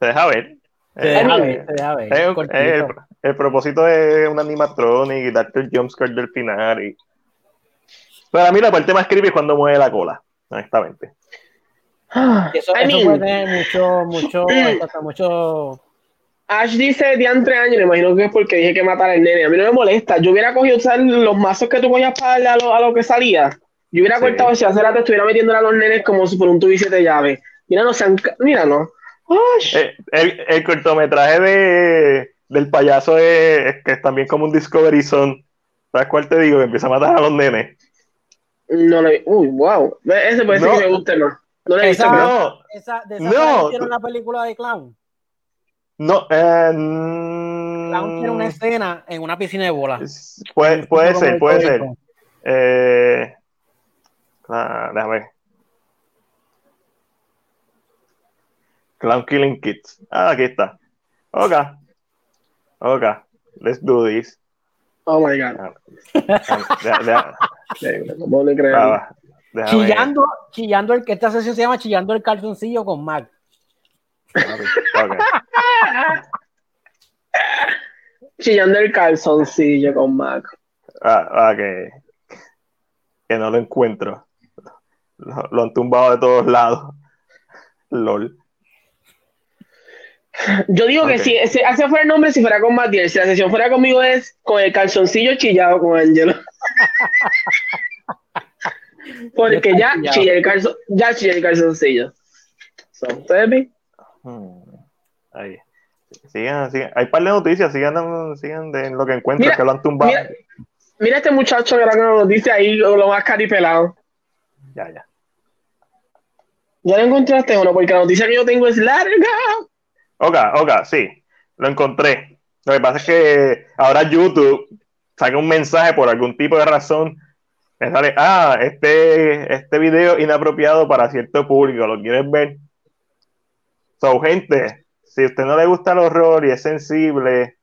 Se deja ver. Se Eh, deja ver, se deja ver. el, el propósito es un animatronic y darte el jumpscare del final. Y... Para mí la parte más creepy es cuando mueve la cola, honestamente. Eso, I eso mean- puede tener mucho, mucho, hasta mucho. Ash dice de entre años, me imagino que es porque dije que matar al nene. A mí no me molesta. Yo hubiera cogido ¿sabes? los mazos que tú cogías para darle a lo, a lo que salía. Yo hubiera Sí. cortado ese hace rato, estuviera metiéndole a los nenes como si por un tubo y siete llaves. Mira, no sean. Mira, no. Eh, el, el cortometraje de, del payaso es, es que es también como un Discovery Zone. ¿Sabes cuál te digo? Que empieza a matar a los nenes. No le. Uy, wow. Ese puede ser No. que me guste más. No le he visto. No, Esa, de esa No. no. hicieron la película de Clown. no. eh, Clown tiene una mm, escena en una piscina de bolas. puede, puede ser, puede ser. Eh, ah, déjame ver. Clown Killing Kids. Ah, aquí está. Ok. Ok. Let's do this. Oh my god. Ah, ¿Cómo le creo? ah, déjame- Chillando, chillando el que esta sesión se llama Chillando el calzoncillo con Mac. Ok. Chillando el calzoncillo con Mac. Ah, ah, que, que no lo encuentro. Lo, lo han tumbado de todos lados. LOL. Yo digo que si ese fuera el nombre, si fuera con Matiel, si la sesión fuera conmigo es con el calzoncillo chillado con Angelo. Porque ya Chillado. chillé el calzon, ya chillé el calzoncillo. So, ¿Ustedes? Hmm. Ahí. Sigan, sigan. Hay par de noticias, sigan, sigan de lo que encuentran, Mira, que lo han tumbado. Mira, mira este muchacho que nos dice ahí lo más caripelado. Ya, ya. Ya lo encontraste o no, porque la noticia que yo tengo es larga. Ok, ok, sí. Lo encontré. Lo que pasa es que ahora YouTube saca un mensaje por algún tipo de razón. Me sale, ah, este, este video inapropiado para cierto público, ¿lo quieres ver? So, gente, si a usted no le gusta el horror y es sensible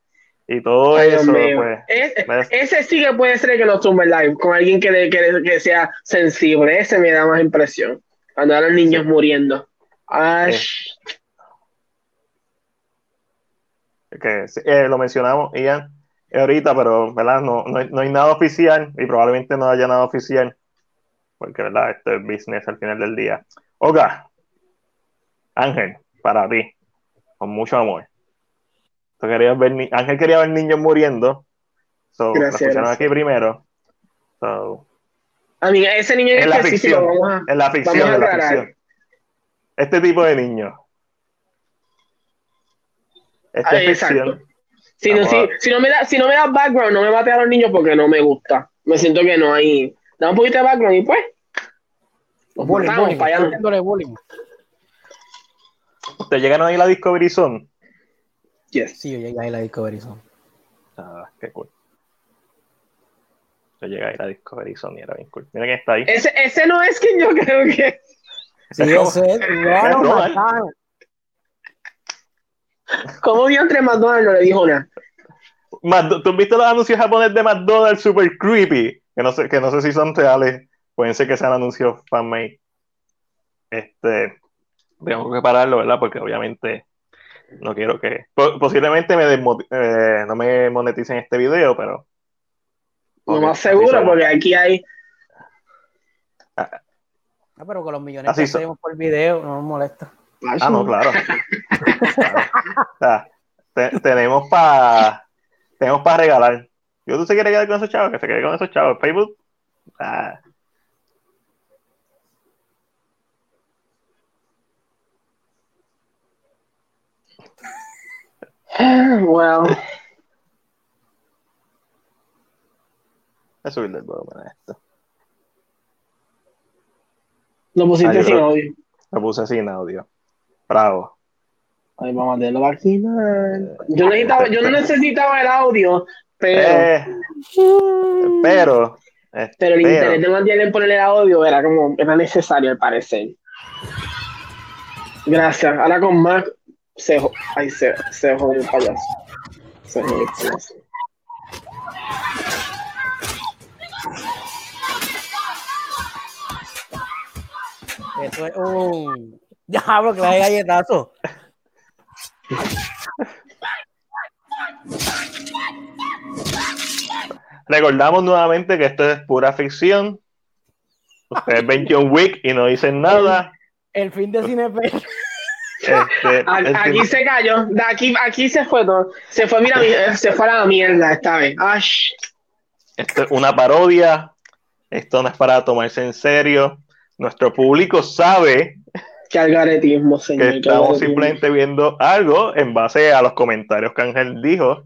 y todo Ay, eso, pues. Es- pues, ese sí que puede ser que nos tumbe el live con alguien que, le- que, que sea sensible. Ese me da más impresión. Cuando a los niños muriendo. Ash. Que eh, lo mencionamos, Ian, eh, ahorita, pero ¿verdad? No, no, hay, no hay nada oficial y probablemente no haya nada oficial, porque ¿verdad? esto es business al final del día. Oga, Ángel, para ti, con mucho amor. Tú querías ver ni- Ángel quería ver niños muriendo, so, Gracias, gracias. aquí primero. So, A mí, ese niño en en la ficción, vamos a- en la ficción, vamos a en la ficción. Este tipo de niños. Esta Ah, es exacto. ficción. Si no, si, si no me da, si no me da background, no me mate a los niños porque no me gusta. Me siento que no hay. Da un poquito de background y pues. Nos Bullying, bullying, para bullying. ¿Te llegaron ahí la Discovery Zone? Yes. Sí, yo llegué ahí a la Discovery Zone. Ah, qué cool. Yo llegué ahí a la Discovery Zone y era bien cool. Mira quién está ahí. Ese, ese no es quien yo creo que. Sí, ese es Ronald Ronald. ¿Cómo dio entre McDonald's no le dijo nada? ¿Tú has visto los anuncios japoneses de McDonald's super creepy? Que no sé, que no sé si son reales. Pueden ser que sean anuncios fan-made. Este, tengo que pararlo, ¿verdad? Porque obviamente no quiero que. po- posiblemente me eh, no me moneticen este video, pero. Lo Ok, más seguro, porque aquí hay. Ah, pero con los millones Así que son. hacemos por video no nos molesta. Ah, no, claro. Claro. O sea, te- tenemos para tenemos para regalar. Yo tú se quiere quedar con esos chavos, que se quede con esos chavos. Facebook. Ah, Well, voy a subirle el volumen a esto. lo pusiste Ah, sin audio. Lo puse sin audio. Bravo. Ay, vamos a tenerlo vacinar. Yo, necesitaba, yo no necesitaba el audio, pero. Eh, pero. Pero el interés de Mandiel ponerle el audio era como. Era necesario, al parecer. Gracias. Ahora con Mac se, ay, se, se el payaso. Se jodió el payaso. Eso es un. Diablo, que va de galletazo. Recordamos nuevamente que esto es pura ficción. Ustedes ven John Wick y no dicen nada. El fin de cine Este, Aquí fin- se cayó, de aquí, aquí se fue todo. Se fue, mira, mi- se fue a la mierda esta vez. Ash. esto es una parodia. Esto no es para tomarse en serio. Nuestro público sabe Qué algaretismo, que señor. qué estamos algaretismo. simplemente viendo algo en base a los comentarios que Ángel dijo.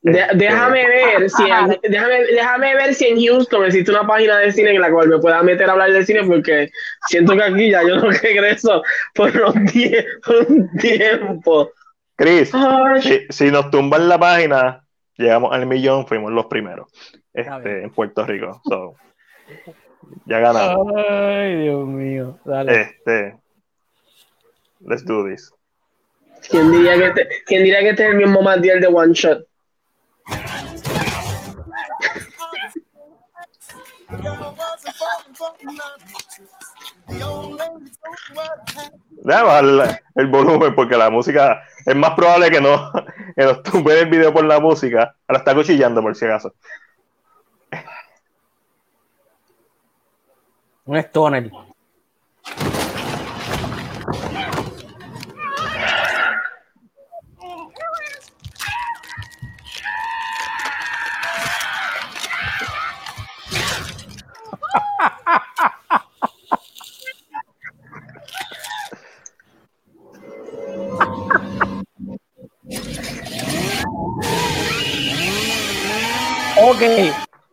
De- Este, déjame ver si en, déjame, déjame ver si en Houston existe una página de cine en la cual me pueda meter a hablar del cine porque siento que aquí ya yo no regreso por un, tie- por un tiempo. Chris, si, si nos tumban la página, llegamos al millón, fuimos los primeros este, en Puerto Rico. So, ya ganamos. Ay, Dios mío. Dale. Este, let's do this. ¿Quién diría que este, quién diría que este es el mismo Matiel de One Shot? Déjame bajar el volumen porque la música es más probable que no que nos tumben el video por la música. Ahora está cuchillando por si acaso. Un stoner.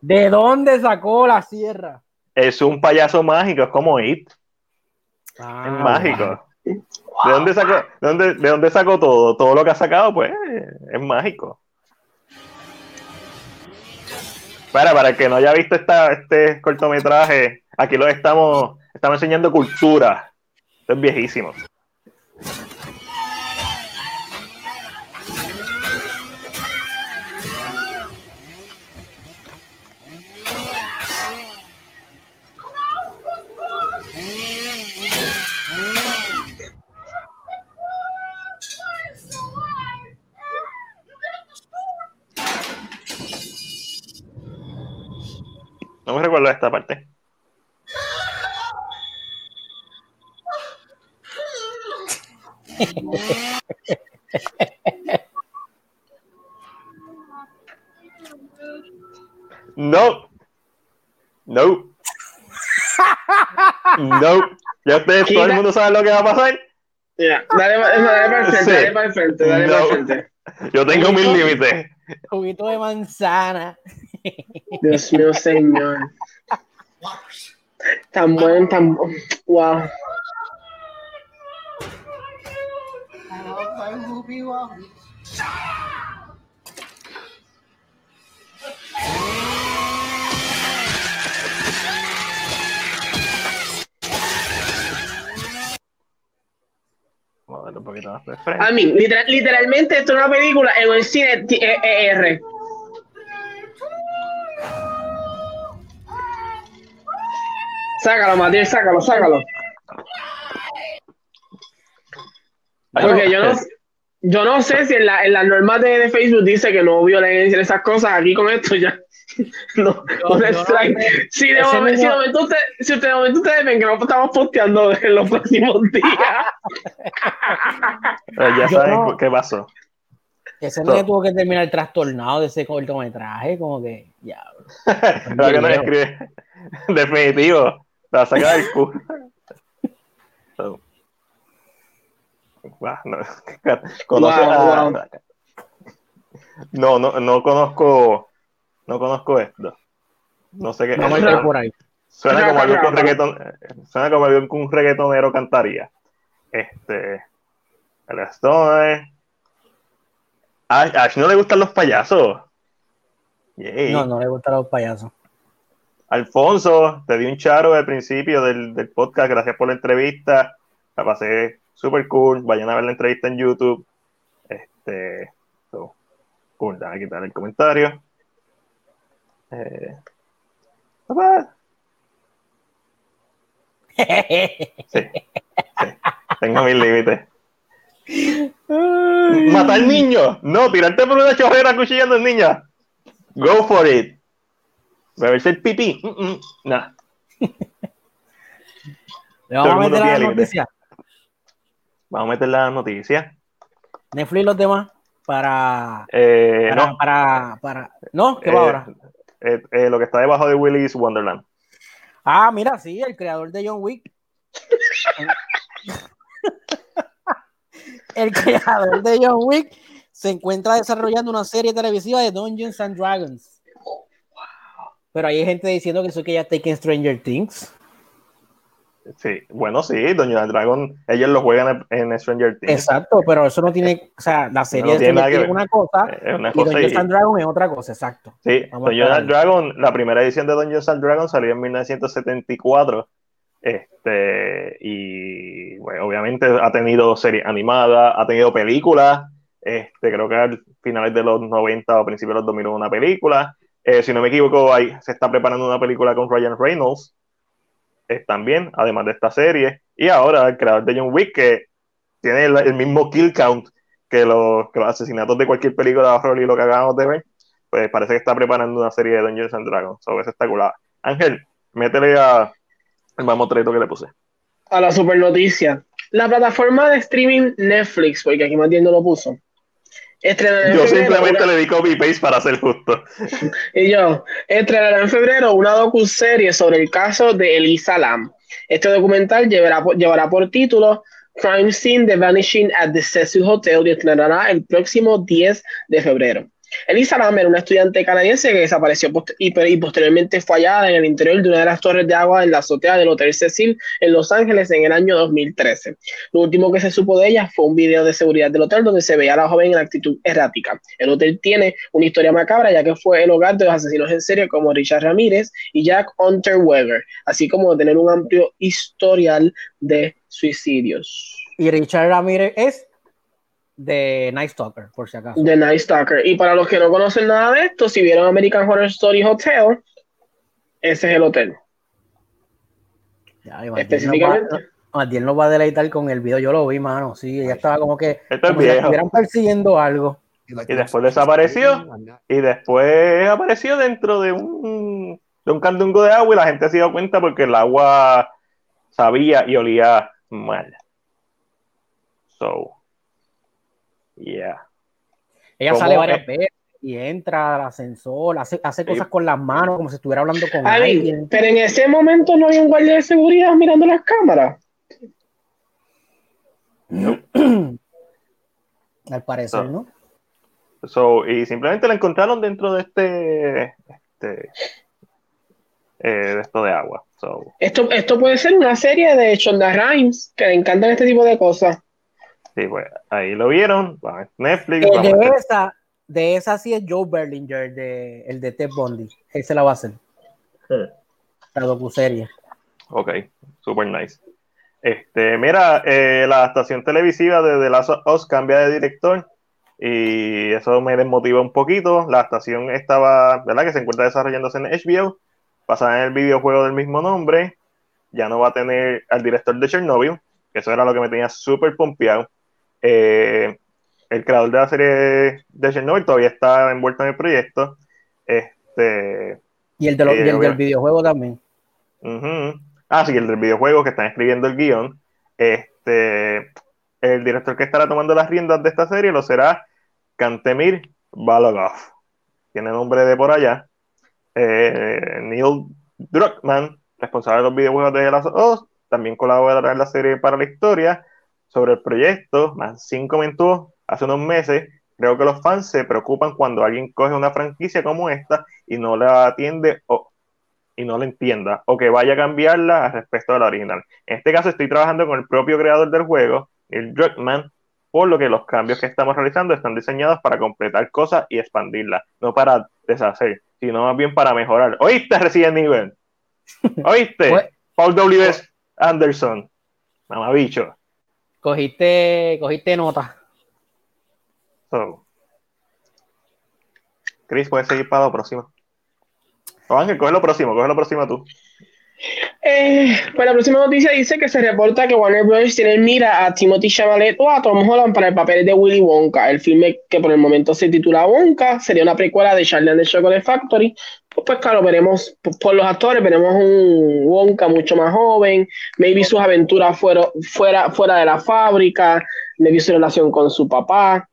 ¿De dónde sacó la sierra? Es un payaso mágico, es como It, Ah, es mágico. ¿De dónde sacó, de dónde, de dónde sacó todo? Todo lo que ha sacado, pues, es mágico. Para, para el que no haya visto esta, este cortometraje, aquí lo estamos, estamos enseñando cultura. Esto es viejísimo. No. No. No. Ya ustedes, todo el mundo sabe lo que va a pasar. Ya, Dale, dale para el frente, Sí. dale para el frente, dale para el No. frente. Yo tengo mis límites. Juguito de manzana. Dios mío, señor. Tan buen, tan wow. Un poquito más de frente. A mí, literal- literalmente, esto es una película en el cine eh, eh, R. Sácalo, Matías, sácalo, sácalo. Porque yo no, yo no sé si en, la, en las normas de, de Facebook dice que no violen esas cosas. Aquí con esto ya. No, no strike. si, de momento, si, de mismo- momento usted- si usted- de momento ustedes ven que no estamos posteando en los próximos días. Ya saben no- qué pasó. Ese So- nene tuvo que terminar trastornado de ese cortometraje, como que, ya. Lo que no escribe. Definitivo. La va a sacar del culo. So. No. Wow, a- wow. No, no, no conozco. No conozco esto. No sé qué. No me suena, por ahí. suena como algo un reggaeton, suena como algo que un reggaetonero cantaría. Este. El Stone. A Ash no le gustan los payasos. Yay. No, no le gustan los payasos. Alfonso, te di un charo al principio del, del podcast, gracias por la entrevista, la pasé súper cool, vayan a ver la entrevista en YouTube. Este, so, cool, déjame quitar el comentario. Eh, papá, Sí, Tengo mis límites. ¿Matar niños? No, tirarte por una chorrera cuchillando al niño. Go for it. Beberse el pipí. Mm -mm. ¿Le vamos a meter la noticia? Vamos a meter la noticia. Netflix y los demás para, eh, para, no. para, para, ¿no? ¿Qué Eh, va ahora? Eh, eh, lo que está debajo de Willy's Wonderland. Ah, mira, sí, el creador de John Wick. el creador de John Wick se encuentra desarrollando una serie televisiva de Dungeons and Dragons. Pero hay gente diciendo que eso que ya está en Stranger Things. Sí, bueno, sí, Doña Dragon, ellos lo juegan en en Stranger Things. Exacto, pero eso no tiene, o sea, la serie No tiene nada que es ver. una cosa Es una y cosa Dragons es otra cosa, exacto. Sí, Dungeons Dragon, la primera edición de Dungeons and Dragons salió en 1974. Este, y bueno, obviamente ha tenido series animadas, ha tenido películas. Este, creo que a finales de los 90 o principios de los 2000 hubo una película. Eh, si no me equivoco, ahí se está preparando una película con Ryan Reynolds eh, también, además de esta serie. Y ahora el creador de John Wick, que tiene el, mismo kill count que los, asesinatos de cualquier película de horror y lo que acabamos de ver, pues parece que está preparando una serie de Dungeons and Dragons. Sobre eso. Ángel, métele a el mamotreto que le puse. a la super noticia. La plataforma de streaming Netflix, porque aquí Matías no lo puso. En Yo febrero simplemente una- le di copy paste para ser justo. Y yo, estrenará en febrero una docuserie sobre el caso de Elisa Lam. Este documental llevará, por- llevará por título Crime Scene The Vanishing at the Cecil Hotel y estrenará el próximo 10 de febrero. Elisa Lam era una estudiante canadiense que desapareció y, posteriormente fue hallada en el interior de una de las torres de agua en la azotea del Hotel Cecil en Los Ángeles en el año 2013. Lo último que se supo de ella fue un video de seguridad del hotel donde se veía a la joven en actitud errática. El hotel tiene una historia macabra ya que fue el hogar de los asesinos en serie como Richard Ramírez y Jack Unterweger, así como tener un amplio historial de suicidios. Y Richard Ramírez es de Night Stalker, por si acaso. The Night Stalker. Y para los que no conocen nada de esto, si vieron American Horror Story Hotel, ese es el hotel. Ya, Específicamente. Matiel nos va a deleitar con el video. Yo lo vi, mano. Sí, ella estaba como que. Esto es como si estuvieran persiguiendo algo. Y después desapareció. Y después apareció dentro de un, de un candungo de agua y la gente se dio cuenta porque el agua sabía y olía mal. So, yeah. Ella ¿Cómo sale varias es? veces y entra al ascensor, hace, hace Sí. cosas con las manos, como si estuviera hablando con Ay, alguien. pero en ese momento no había un guardia de seguridad mirando las cámaras. Al parecer, No. ¿no? So, y simplemente la encontraron dentro de este, este eh, de esto de agua. So, Esto, esto puede ser una serie de Shonda Rhimes, que le encantan este tipo de cosas. Sí, pues ahí lo vieron. Netflix. Eh, de esa, de esa sí es Joe Berlinger, de, el de Ted Bundy. Ese la va a hacer. La docuserie. Ok, super nice. Este, mira, eh, la adaptación televisiva de The Last of Us cambia de director y eso me desmotiva un poquito. La adaptación estaba, ¿verdad? Que se encuentra desarrollándose en HBO, basada en el videojuego del mismo nombre. Ya no va a tener al director de Chernobyl, que eso era lo que me tenía súper pompeado. Eh, el creador de la serie de Chernobyl todavía está envuelto en el proyecto. Este, Y el, de lo- Eh, y el del videojuego también. Ah, sí, el del videojuego que están escribiendo el guion. Este, el director que estará tomando las riendas de esta serie lo será Kantemir Balogov. Tiene nombre de por allá. Eh, Neil Druckmann, responsable de los videojuegos de of Us, también colaborará en la serie para la historia. Sobre el proyecto, Mancin comentó hace unos meses, creo que los fans se preocupan cuando alguien coge una franquicia como esta y no la atiende o y no la entienda o que vaya a cambiarla al respecto de la original. En este caso estoy trabajando con el propio creador del juego, el Druckmann, por lo que los cambios que estamos realizando están diseñados para completar cosas y expandirlas, no para deshacer, sino más bien para mejorar. ¿Oíste Resident Evil? ¿Oíste? Pues- Paul W. S. Anderson, mamabicho. Cogiste, cogiste nota. So. Chris, puedes seguir para lo próximo. Ángel, coge lo próximo, coge lo próximo tú. Eh, pues la próxima noticia dice que se reporta que Warner Bros. tiene en mira a Timothy Chalamet o a Tom Holland para el papel de Willy Wonka. El filme que por el momento se titula Wonka sería una precuela de Charlie and the Chocolate Factory. Pues, pues claro, veremos por, por los actores, veremos un Wonka mucho más joven, maybe sus aventuras fuera, fuera, fuera de la fábrica, maybe su relación con su papá.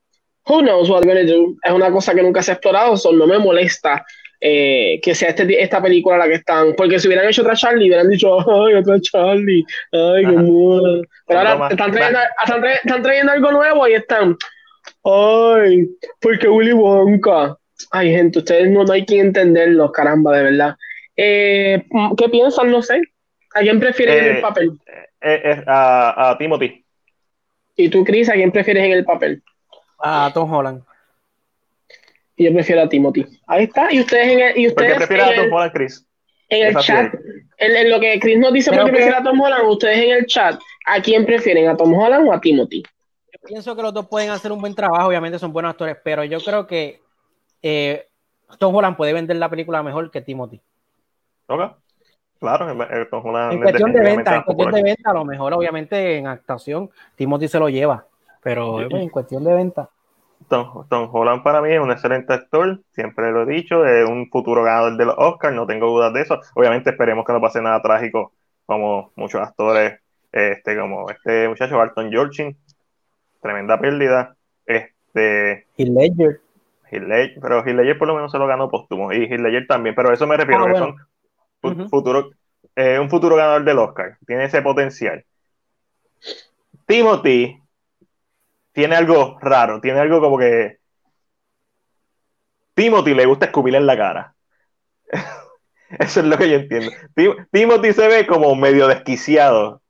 Who knows what we're gonna do? Es una cosa que nunca se ha explorado, so no me molesta eh, que sea este, esta película la que están. Porque si hubieran hecho otra Charlie, hubieran dicho, ay, otra Charlie, ay, qué moda. Pero ahora están trayendo, están, están trayendo algo nuevo y están, ay, porque Willy Wonka. Ay, gente, ustedes no, no hay quien entenderlos, caramba, de verdad. Eh, ¿Qué piensan? No sé. ¿A quién prefieres en el Eh, papel? Eh, eh, a, a Timothy. ¿Y tú, Chris, a quién prefieres en el papel? A Tom Holland. Y yo prefiero a Timothy. Ahí está. ¿Y ustedes en el, y ¿Por qué ustedes prefieres a Tom el- Holland, Chris? En el Esa chat, en, en lo que Chris nos dice que- prefiere a Tom Holland, ustedes en el chat, ¿a quién prefieren? ¿A Tom Holland o a Timothy? Yo pienso que los dos pueden hacer un buen trabajo, obviamente son buenos actores, pero yo creo que eh, Tom Holland puede vender la película mejor que Timothy. Ok. Claro, eh, Tom Holland En es cuestión de venta, en cuestión de venta, a lo mejor, obviamente, en actuación, Timothy se lo lleva, pero en cuestión de venta. Tom, Tom Holland para mí es un excelente actor, siempre lo he dicho, es un futuro ganador de los Oscars, no tengo dudas de eso. Obviamente esperemos que no pase nada trágico como muchos actores, este, como este muchacho Barton Yorchin, tremenda pérdida. Este, Ledger. Heath Ledger, pero Heath Ledger por lo menos se lo ganó póstumo y Heath Ledger también, pero a eso me refiero, Ah, que bueno. son futuro, eh, un futuro ganador del Oscar, tiene ese potencial. Timothy tiene algo raro, tiene algo como que Timothy le gusta escupir en la cara. Eso es lo que yo entiendo. Tim- Timothy se ve como medio desquiciado.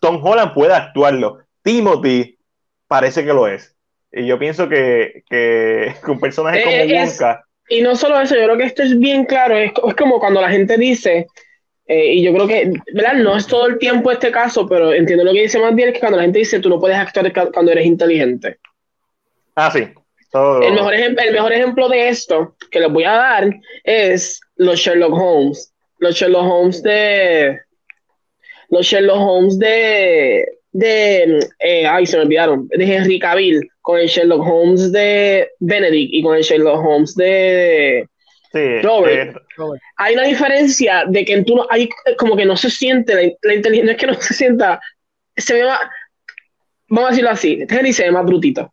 Tom Holland puede actuarlo. Timothy parece que lo es. Y yo pienso que, que, que un personaje como Eh, es- Wonka. Y no solo eso, yo creo que esto es bien claro, es como cuando la gente dice, eh, y yo creo que, ¿verdad? No es todo el tiempo este caso, pero entiendo lo que dice más bien, es que cuando la gente dice, tú no puedes actuar cuando eres inteligente. Ah, sí. Todo- El mejor, ejem- el mejor ejemplo de esto que les voy a dar es los Sherlock Holmes. Los Sherlock Holmes de. Los Sherlock Holmes de. de eh, ay, se me olvidaron. De Henry Cavill. Con el Sherlock Holmes de Benedict y con el Sherlock Holmes de. sí, Robert. eh, Hay una diferencia de que tú no. Hay como que no se siente la, la inteligencia. No es que no se sienta. Se ve más. Vamos a decirlo así. Henry se ve más brutito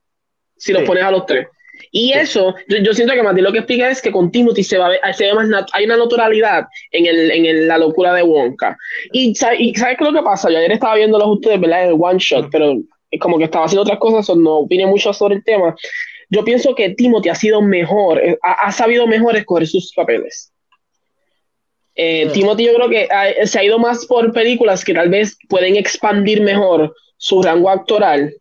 si los Sí. pones a los tres. Y eso, yo, yo siento que Mati lo que explica es que con Timothy se, va a ver- se ve más hay una naturalidad en, el, en el- la locura de Wonka. Y, y ¿sabes qué es lo que pasa? Yo ayer estaba viendo los ustedes, ¿verdad? En el one shot, pero es como que estaba haciendo otras cosas, no opine mucho sobre el tema. Yo pienso que Timothy ha sido mejor, eh, ha, ha sabido mejor escoger sus papeles. Eh, Timothy yo creo que ha- se ha ido más por películas que tal vez pueden expandir mejor su rango actoral.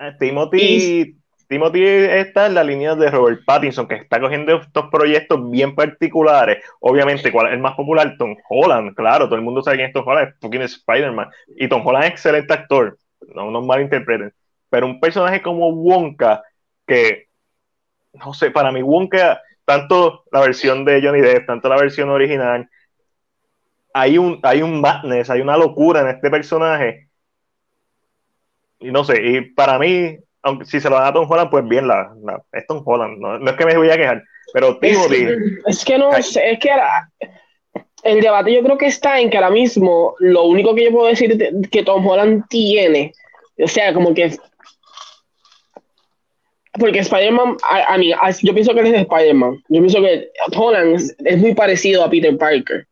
Eh, Timothy, Timothy está en la línea de Robert Pattinson, que está cogiendo estos proyectos bien particulares. Obviamente, ¿cuál es el más popular? Tom Holland, claro, todo el mundo sabe quién es Tom Holland, es fucking Spider-Man. Y Tom Holland es excelente actor, no nos malinterpreten. Pero un personaje como Wonka, que, no sé, para mí Wonka, tanto la versión de Johnny Depp, tanto la versión original, hay un, hay un madness, hay una locura en este personaje. Y no sé, y para mí, aunque si se lo dan a Tom Holland, pues bien, la, la- es Tom Holland, no, no es que me voy a quejar, pero Es, Timothy, es que no sé, es que ahora- el debate yo creo que está en que ahora mismo lo único que yo puedo decir de- que Tom Holland tiene, o sea, como que porque Spider-Man, a, a mí, a- yo pienso que él es Spider-Man. Yo pienso que Holland es, es muy parecido a Peter Parker.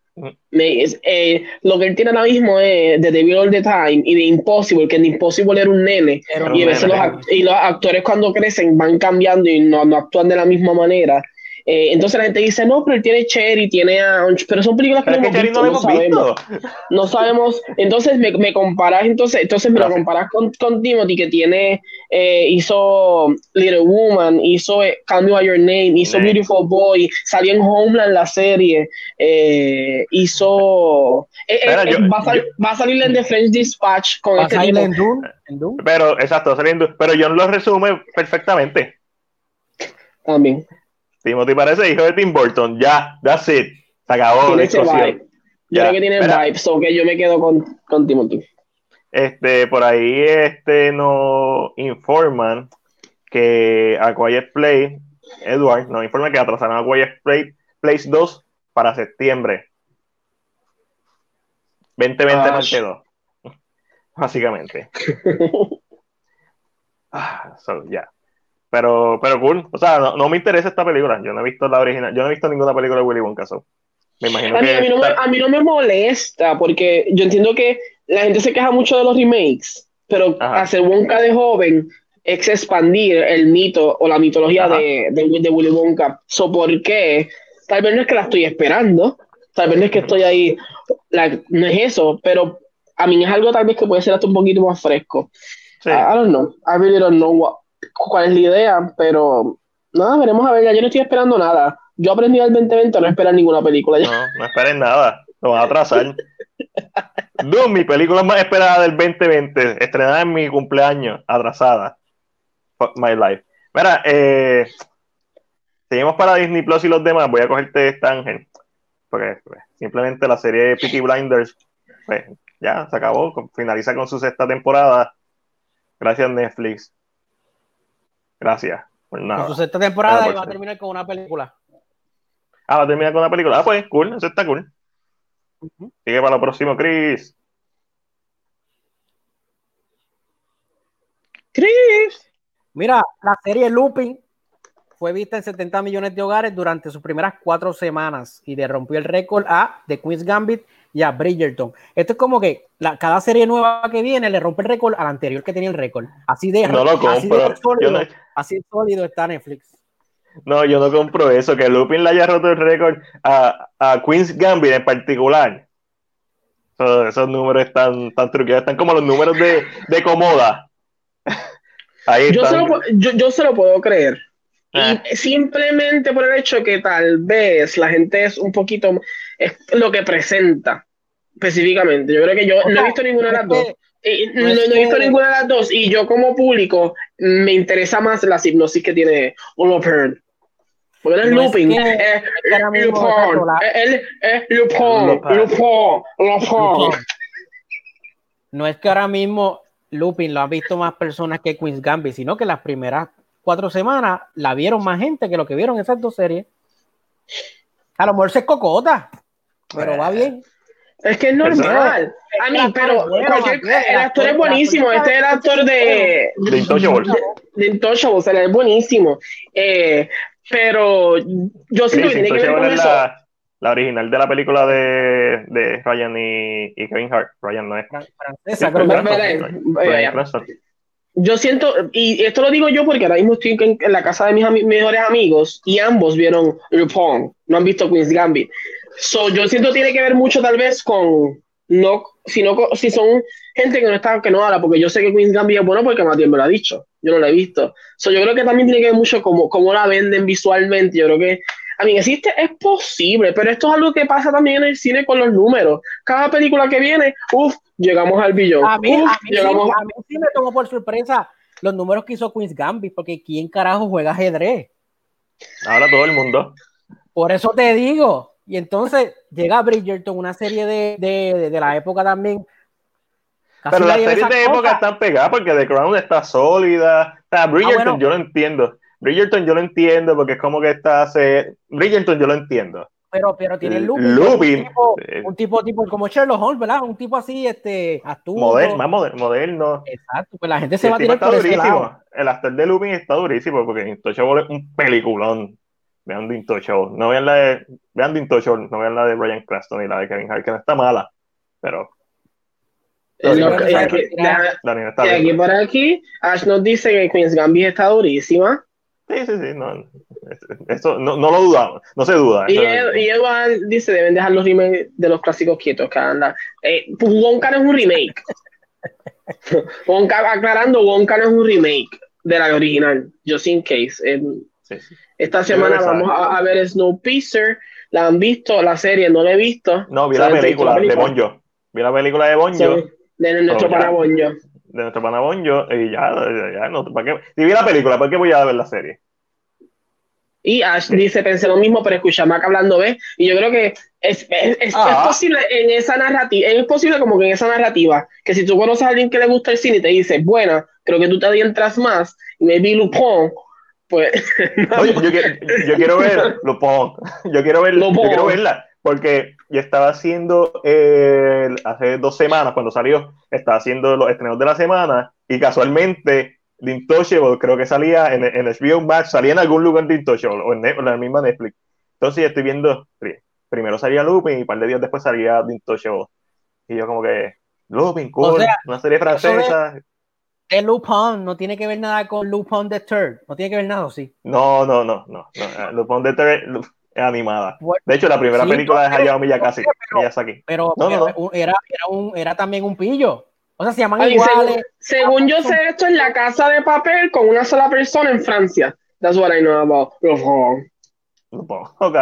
Es- eh, lo que él tiene ahora mismo es de The Devil All the Time y de Impossible, que en Impossible era un nene. Era un y, a veces nene. los, y los actores cuando crecen van cambiando y no, no actúan de la misma manera. Eh, entonces la gente dice, no, pero él tiene Cherry, tiene a... Pero son películas que pero no es que hemos Cherry visto, no sabemos visto. no sabemos. Entonces me, me comparas, entonces, entonces me lo comparas con, con Timothy, que tiene, eh, hizo Little Woman, hizo eh, Call Me by Your Name, hizo. Beautiful Boy, salió en Homeland la serie, eh, hizo. eh, eh, eh, yo- va, a sal- va a salir en The French Dispatch con Va a este salir tipo. en Dune, en Dune. Pero, exacto, saliendo, pero John lo resume perfectamente. También. Timothy parece hijo de Tim Burton, ya, that's it, se acabó la discusión. Yo creo que tiene espera. vibes, o que yo me quedo con, con Timothy. Este, por ahí este, nos informan que A Quiet Play, Edward, nos informa que atrasaron A Quiet Play, Place 2 para septiembre. 2020 Ah, parte 2. Básicamente. Ah, so, ya. Pero, pero cool. O sea, no, no me interesa esta película. Yo no he visto la original. Yo no he visto ninguna película de Willy Wonka. so, Me imagino A mí, que. a, mí no me, a mí no me molesta, porque yo entiendo que la gente se queja mucho de los remakes, pero Ajá. hacer Wonka de joven es expandir el mito o la mitología de, de, de Willy Wonka. So, ¿Por qué? Tal vez no es que la estoy esperando, tal vez no es que estoy ahí, like, no es eso, pero a mí es algo tal vez que puede ser hasta un poquito más fresco. Sí. I, I don't know, I really don't know what- cuál es la idea, pero nada, veremos a ver, ya yo no estoy esperando nada. Yo aprendí al 2020 a no esperar ninguna película. No, no esperen nada. Lo van a atrasar. Doom, mi película más esperada del 2020, estrenada en mi cumpleaños, atrasada. Fuck my life. Mira, eh, seguimos para Disney Plus y los demás. Voy a cogerte esta ángel. Porque pues, simplemente la serie Peaky Blinders, pues ya se acabó. Finaliza con su sexta temporada. Gracias, Netflix. Gracias. Por nada. Con su sexta temporada Nada y va a terminar con una película. Ah, va a terminar con una película. Ah, pues, cool, eso está cool. Sigue para lo próximo, Chris. Chris. Mira, la serie Looping fue vista en 70 millones de hogares durante sus primeras cuatro semanas y le rompió el récord a The Queen's Gambit y a Bridgerton. Esto es como que la- cada serie nueva que viene le rompe el récord al anterior que tenía el récord. Así de, No lo así de compro. sólido, Yo no- así de sólido está Netflix. No, yo no compro eso, que Lupin le haya roto el récord a, a Queen's Gambit en particular. Eso- esos números están tan truqueados, están como los números de, de Comoda. Ahí Yo se, están. lo, pu- yo, yo se lo puedo creer. Ah. Y simplemente por el hecho que tal vez la gente es un poquito. Es lo que presenta específicamente. Yo creo que yo no he visto ninguna de las dos. Y no, he visto que- ninguna de las dos. Y yo, como público, me interesa más la hipnosis que tiene Lupin. Porque no es No es que- Lupin. Él es Lupin, Lupin. Lupin, Lupin. No es que ahora mismo Lupin lo han visto más personas que Queen's Gambit, sino que las primeras cuatro semanas la vieron más gente que lo que vieron esas dos series. A lo mejor se es cocota, pero va bien. Es que es normal. A mí, pero cualquier, el actor es buenísimo. Este es el actor de, De Intouchables. de Intouchables, él es buenísimo. Eh, pero yo siento Chris, que tiene que ver con es eso. la, la original de la película de, de Ryan y, y Kevin Hart. Ryan no es. Francesa, Sí, creo que- Yo siento, y esto lo digo yo porque ahora mismo estoy en, la casa de mis mejores amigos y ambos vieron Lupin, no han visto Queen's Gambit. So, yo siento tiene que ver mucho tal vez con, no, si, no, co- si son gente que no está, que no habla, porque yo sé que Queen's Gambit es bueno porque Matías me lo ha dicho, yo no lo he visto. So, yo creo que también tiene que ver mucho como cómo la venden visualmente, yo creo que, a mí, existe, es posible, pero esto es algo que pasa también en el cine con los números. Cada película que viene, uff, llegamos al billón. A mí, Uf, a, mí sí, llegamos a mí sí me tomó por sorpresa los números que hizo Queen's Gambit, porque ¿quién carajo juega ajedrez? Ahora todo el mundo. Por eso te digo. Y entonces llega Bridgerton, una serie de, de, de- de la época también. Casi Pero las series de cosa. época están pegadas porque The Crown está sólida. O sea, Bridgerton Ah, bueno. yo lo entiendo. Bridgerton yo lo entiendo porque es como que está hace... Bridgerton yo lo entiendo. Pero, pero tiene L- Lupin, Lupin, Un, tipo, un tipo, tipo como Sherlock Holmes, ¿verdad? Un tipo así, este, astuto. Moder- más moder- moderno. Exacto, pues la gente se El va a tirar está por ese lado. El actor de Lupin está durísimo porque Intouchable es un peliculón. Vean The Intouchable. No vean la de, vean The Intouchable, no vean la de Brian Cranston y la de Kevin Hart, que no está mala. Pero lo Sí, que- aquí- Daniel está y aquí por aquí, Ash nos dice que Queen's Gambit está durísima. Sí, sí, sí. No, eso no, no lo dudamos. No se duda. Y, Ed- y Edward dice, deben dejar los remakes de los clásicos quietos, que anda. Eh, Wonka no es un remake. Wonka, aclarando, Wonka no es un remake de la original, just in case. Eh, sí, sí. esta semana vamos a, a ver Snowpiercer. La han visto, la serie no la he visto. No, vi la ¿Sabes? película de Bonjo. Vi la película de Bonjo. Sí, de nuestro pana Bonjo. De nuestro pana Bonjo y ya, ya, ya, no, ¿para qué? Si vi la película, ¿para qué voy a ver la serie? Y Ash dice, pensé lo mismo, pero escucha Mac hablando B. Y yo creo que es, es, es, Ah. es posible en esa narrativa, es posible como que en esa narrativa, que si tú conoces a alguien que le gusta el cine y te dice, bueno, creo que tú te adientras más, y maybe Lupin, pues... Oye, yo, quiero- yo quiero ver Lupin. Yo quiero ver, yo Lupin. quiero verla. Porque yo estaba haciendo eh, hace dos semanas, cuando salió, estaba haciendo los estrenos de la semana y casualmente The Intouchable creo que salía en, en HBO Max, salía en algún lugar de Intouchable o en, en la misma Netflix. Entonces yo estoy viendo, pri- primero salía Lupin y un par de días después salía The Intouchable. Y yo como que, Lupin, cool, O sea, una serie francesa. De Lupin no tiene que ver nada con Lupin the Third. No tiene que ver nada, ¿o sí. No, no, no, no. no. Lupin Lu- es animada. Bueno, De hecho, la primera sí, película no, de Hayao Miyazaki. pero- Miyazaki. Pero, No, no, Era, era, un, era también un pillo. O sea, se llaman Ay, iguales. según, según yo sé, esto es la casa de papel con una sola persona en Francia. That's what I know about. Ok.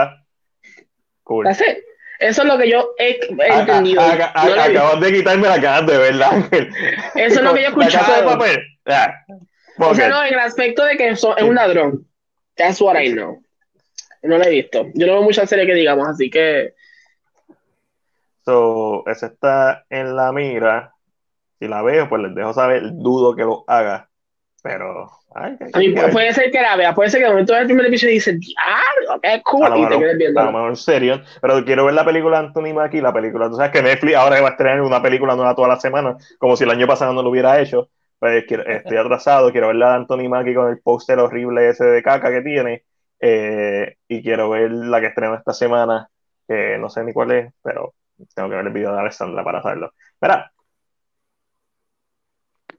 Cool. That's it. Eso es lo que yo he, entendido. No acabas de quitarme la cara de verdad. Eso es lo que yo he La casa de escuchado. papel. Ah, O sea, no, en el aspecto de que es un ladrón. That's what I know. No lo he visto. Yo no veo muchas series que digamos, así que So, esa está en la mira. Si la veo, pues les dejo saber. Dudo que lo haga. Pero. Ay, a mí pu- puede ser que la vea, puede ser que de momento del primer episodio dice, diablo, qué cool, a y te quedes a viendo. lo mejor en serio, pero quiero ver la película de Anthony Mackie, la película, tú sabes que Netflix ahora va a estrenar una película nueva toda la semana, como si el año pasado no lo hubiera hecho, pues quiero- estoy atrasado, quiero ver la de Anthony Mackie con el póster horrible ese de caca que tiene, eh, y quiero ver la que estrena esta semana, que no sé ni cuál es, pero tengo que ver el video de Alessandra para saberlo. Mira,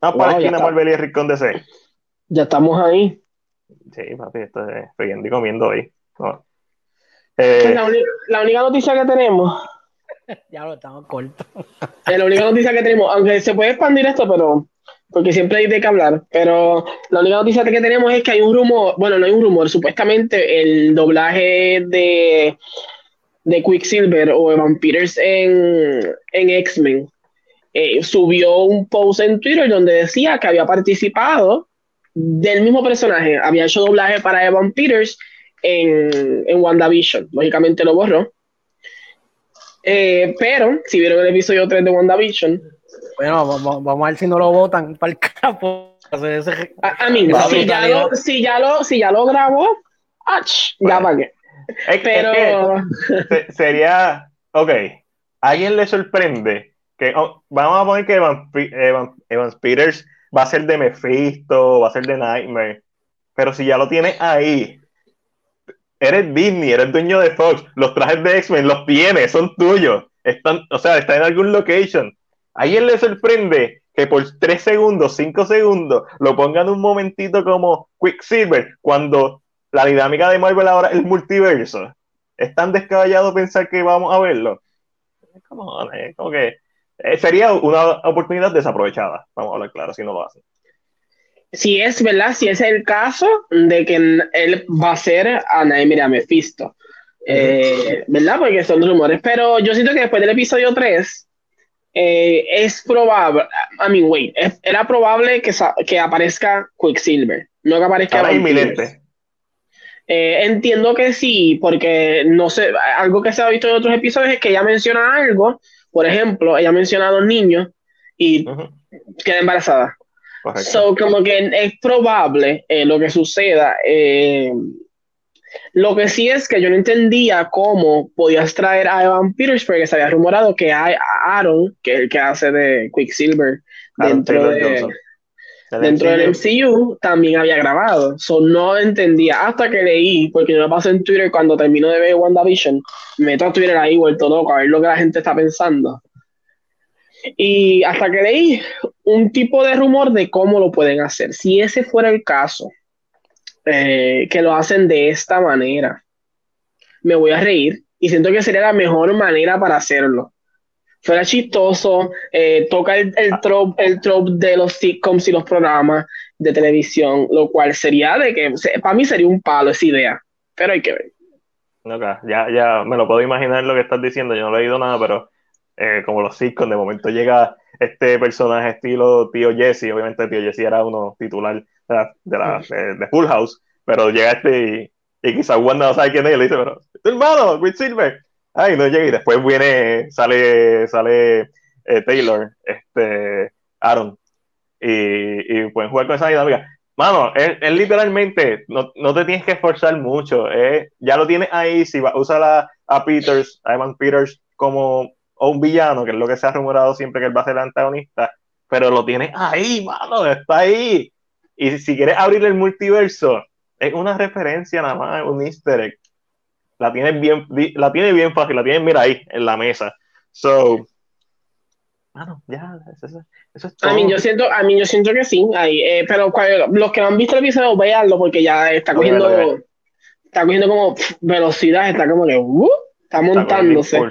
vamos para Wow, esquina. Marvel y el Rincón de C. Ya estamos ahí. Sí, papi, esto es friendo y comiendo hoy. No. Eh, La, la única noticia que tenemos, Ya lo estamos cortos. eh, la única noticia que tenemos, aunque se puede expandir esto, pero porque siempre hay de qué hablar, pero la única noticia que tenemos es que hay un rumor, bueno, no hay un rumor, supuestamente el doblaje de, de Quicksilver o Evan Peters en, en X-Men eh, subió un post en Twitter donde decía que había participado del mismo personaje, había hecho doblaje para Evan Peters en, en WandaVision, lógicamente lo borró. Eh, pero si vieron el episodio 3 de WandaVision, Bueno, vamos, vamos a ver si no lo votan para el capo. Ese- a, a mí, si ya, lo, si, ya lo, si ya lo grabó, ach, ya Bueno. para qué. es- es Pero que se- sería, ok, ¿a alguien le sorprende que, oh, vamos a poner que Evan, Evan- Evan Peters va a ser de Mephisto, va a ser de Nightmare, pero si ya lo tienes ahí, eres Disney, eres dueño de Fox, los trajes de X-Men los tienes, son tuyos, están, o sea, están en algún location. ¿A alguien le sorprende que por 3 segundos, 5 segundos, lo pongan un momentito como Quicksilver, cuando la dinámica de Marvel ahora es el multiverso? ¿Es tan descabellado pensar que vamos a verlo? Como que eh, sería una oportunidad desaprovechada, vamos a hablar claro, si no lo hacen. si es verdad, si es el caso de que él va a ser a Nightmare a Mephisto. Eh, ¿Verdad? Porque son rumores. Pero yo siento que después del episodio 3 eh, es probable, I mean, wait, es- era probable que, que aparezca Quicksilver, no que aparezca. Eh, entiendo que sí, porque no sé, algo que se ha visto en otros episodios es que ella menciona algo, por ejemplo, ella menciona a dos niños y queda embarazada. correcto. So, como que es probable eh, lo que suceda. eh, lo que sí es que yo no entendía cómo podías traer a Evan Peters, porque se había rumorado que hay a Aaron, que es el que hace de Quicksilver Aaron dentro, Taylor de, Johnson. Dentro del MCU. También había grabado. So, no entendía hasta que leí, porque yo me paso en Twitter cuando termino de ver WandaVision, me meto a Twitter ahí vuelto loco a ver lo que la gente está pensando. Y hasta que leí un tipo de rumor de cómo lo pueden hacer. Si ese fuera el caso, eh, que lo hacen de esta manera, me voy a reír y siento que sería la mejor manera para hacerlo. Fuera chistoso, eh, toca el, el, trope, el trope de los sitcoms y los programas de televisión, lo cual sería de que, para mí sería un palo esa idea, pero hay que ver. Ok, ya, ya me lo puedo imaginar lo que estás diciendo, yo no he leído nada, pero eh, como los sitcoms, de momento llega este personaje estilo tío Jesse, obviamente tío Jesse era uno titular la, de, la- de- de Full House, pero llega este y Y quizás Wanda no sabe quién es, y le dice, pero, tu hermano, Quicksilver. Ay, no llega, y después viene, sale, sale eh, Taylor, este, Aaron, y, y pueden jugar con esa dinámica. Mano, es, literalmente, no, no, te tienes que esforzar mucho, ya lo tienes ahí, si va, usa a Peters, a Evan Peters como un villano, que es lo que se ha rumorado siempre que él va a ser el antagonista, pero lo tienes ahí, mano, está ahí. Y si quieres abrir el multiverso, es una referencia nada más, un easter egg. La tienes bien, la tiene bien fácil, la tienes, mira ahí, en la mesa. So, bueno, ya, eso, es todo. A mí yo siento, a mí yo siento que sí, ahí, eh, pero los que no han visto el episodio, véanlo porque ya está cogiendo, está cogiendo como velocidad, está como que, uh, está montándose.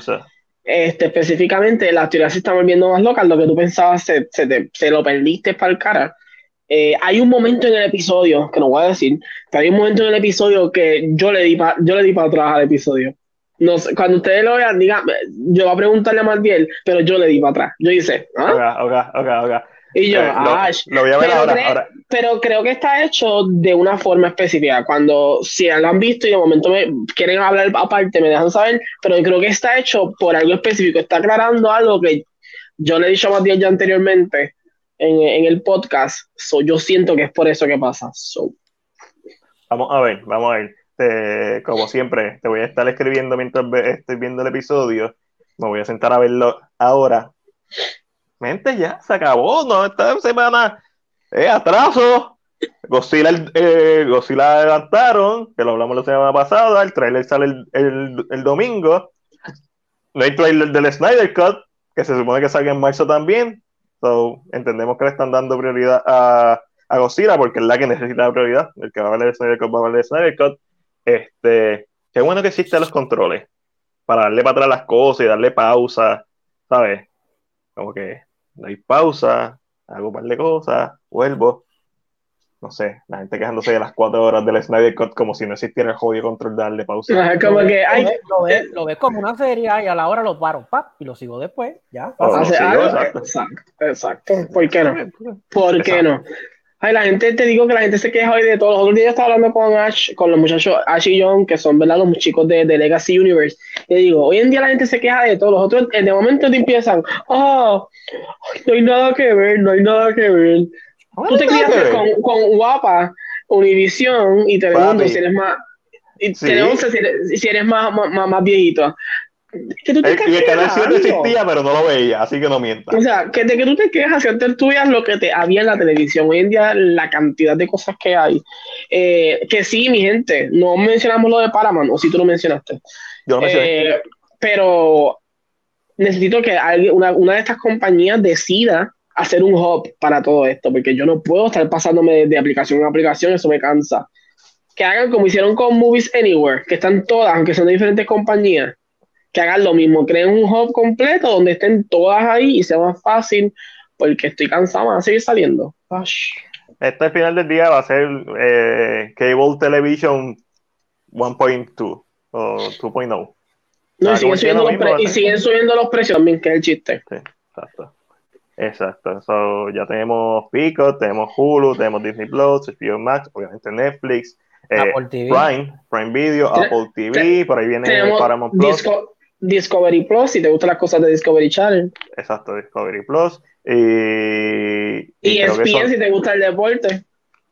este, específicamente, las teorías se están volviendo más locas, lo que tú pensabas se, se, te, se lo perdiste para el cara. Eh, hay un momento en el episodio, que no voy a decir, pero hay un momento en el episodio que yo le di para yo le di para atrás al episodio. No sé, cuando ustedes lo vean, digan, yo voy a preguntarle a Mardiel, pero yo le di para atrás. Yo hice, ¿ah? Ok, ok, ok, Y yo, eh, ah, lo, voy a ver pero ahora, ahora. Pero creo que está hecho de una forma específica. Cuando, si lo han visto y de momento me quieren hablar aparte, me dejan saber, pero creo que está hecho por algo específico. Está aclarando algo que yo le he dicho a Mardiel ya anteriormente en, en el podcast. So, yo siento que es por eso que pasa. Vamos a ver, vamos a ver. Como siempre, te voy a estar escribiendo mientras estoy viendo el episodio. Me voy a sentar a verlo ahora. Mente, ya, se acabó, ¿no? Esta semana eh, atraso. Godzilla, eh, Godzilla adelantaron, que lo hablamos la semana pasada. El trailer sale el, el, el domingo. No hay trailer del Snyder Cut, que se supone que salga en marzo también. So, entendemos que le están dando prioridad a, a Godzilla porque es la que necesita la prioridad. El que va a valer el Snyder Cut va a valer el Snyder Cut. Este, qué bueno que existen los controles para darle para atrás las cosas y darle pausa, ¿sabes? Como que doy pausa, hago un par de cosas, vuelvo. No sé, la gente quejándose de las cuatro horas del Snyder Cut como si no existiera el jodido control de darle pausa. como que, ay, lo, ves, lo ves como una serie y a la hora lo paro, pap, y lo sigo después, ya. Oh, sí, exacto. exacto. ¿Por qué no? ¿Por qué no? Ay, la gente, te digo que la gente se queja hoy de todos Los otros días estaba hablando con Ash, con los muchachos Ash y John, que son, ¿verdad? Los chicos de, de Legacy Universe. Y digo, hoy en día la gente se queja de todos Los otros, de momento te empiezan, oh, no hay nada que ver, no hay nada que ver. Tú te criaste con, con Guapa, Univision y Telemundo, si eres más, y si eres, si eres más, más, más viejito. Que tú te el, el canal 7 existía, pero no lo veía, así que no mientas. O sea, que de que tú te quejas si antes tú veías lo que te había en la televisión. Hoy en día, la cantidad de cosas que hay. Eh, que sí, mi gente, no mencionamos lo de Paramount, o si tú lo mencionaste. Yo lo mencioné. Eh, pero necesito que alguien, una, una, de estas compañías decida hacer un hub para todo esto, porque yo no puedo estar pasándome de, de aplicación a aplicación, eso me cansa. Que hagan como hicieron con Movies Anywhere, que están todas, aunque son de diferentes compañías que hagan lo mismo, creen un hub completo donde estén todas ahí y sea más fácil, porque estoy cansado, van a seguir saliendo. Gosh. Este al final del día va a ser eh, Cable Television 1.2 o 2.0. No, y siguen, subiendo los mismo, y siguen subiendo los precios también, que es el chiste. Sí, exacto. Exacto. So, ya tenemos Pico, tenemos Hulu, tenemos Disney Plus, HBO Max, obviamente Netflix, eh, Prime, Prime Video, Apple TV, por ahí viene Paramount Plus. Disco, Discovery Plus, si te gustan las cosas de Discovery Channel. Exacto, Discovery Plus. Y, y, y ESPN si te gusta el deporte.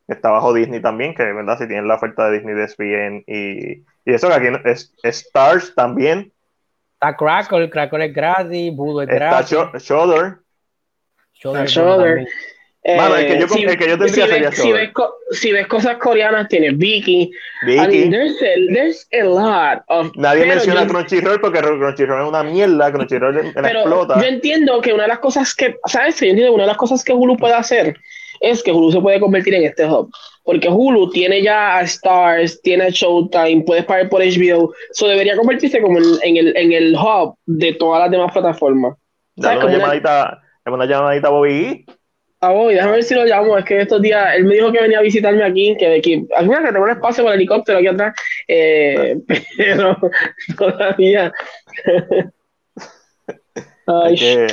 Está bajo Disney también, que verdad, si tienen la oferta de Disney de ESPN. Y, y eso que aquí es, es Stars también. Está Crackle, Crackle es gratis, Budo es gratis. Está Shudder. Shudder. Mano, el que yo, si, el que yo tendría si sería ves, si ves, si ves, cosas coreanas, tienes Vicky. Vicky. I mean, there's, a, there's a lot of. Nadie menciona yo, Crunchyroll porque Crunchyroll es una mierda. Crunchyroll pero explota. Yo entiendo que una de las cosas que. ¿Sabes? Yo entiendo que una de las cosas que Hulu puede hacer es que Hulu se puede convertir en este hub. Porque Hulu tiene ya a Stars, tiene a Showtime, puedes pagar por HBO. Eso debería convertirse como en, en, el, en el hub de todas las demás plataformas. Dame una llamadita, una... una llamadita a Bobby. A Bobby, déjame ver si lo llamo. Es que estos días él me dijo que venía a visitarme aquí, que, que alguna que tengo un espacio con el helicóptero aquí atrás, eh, pero todavía. hay, que,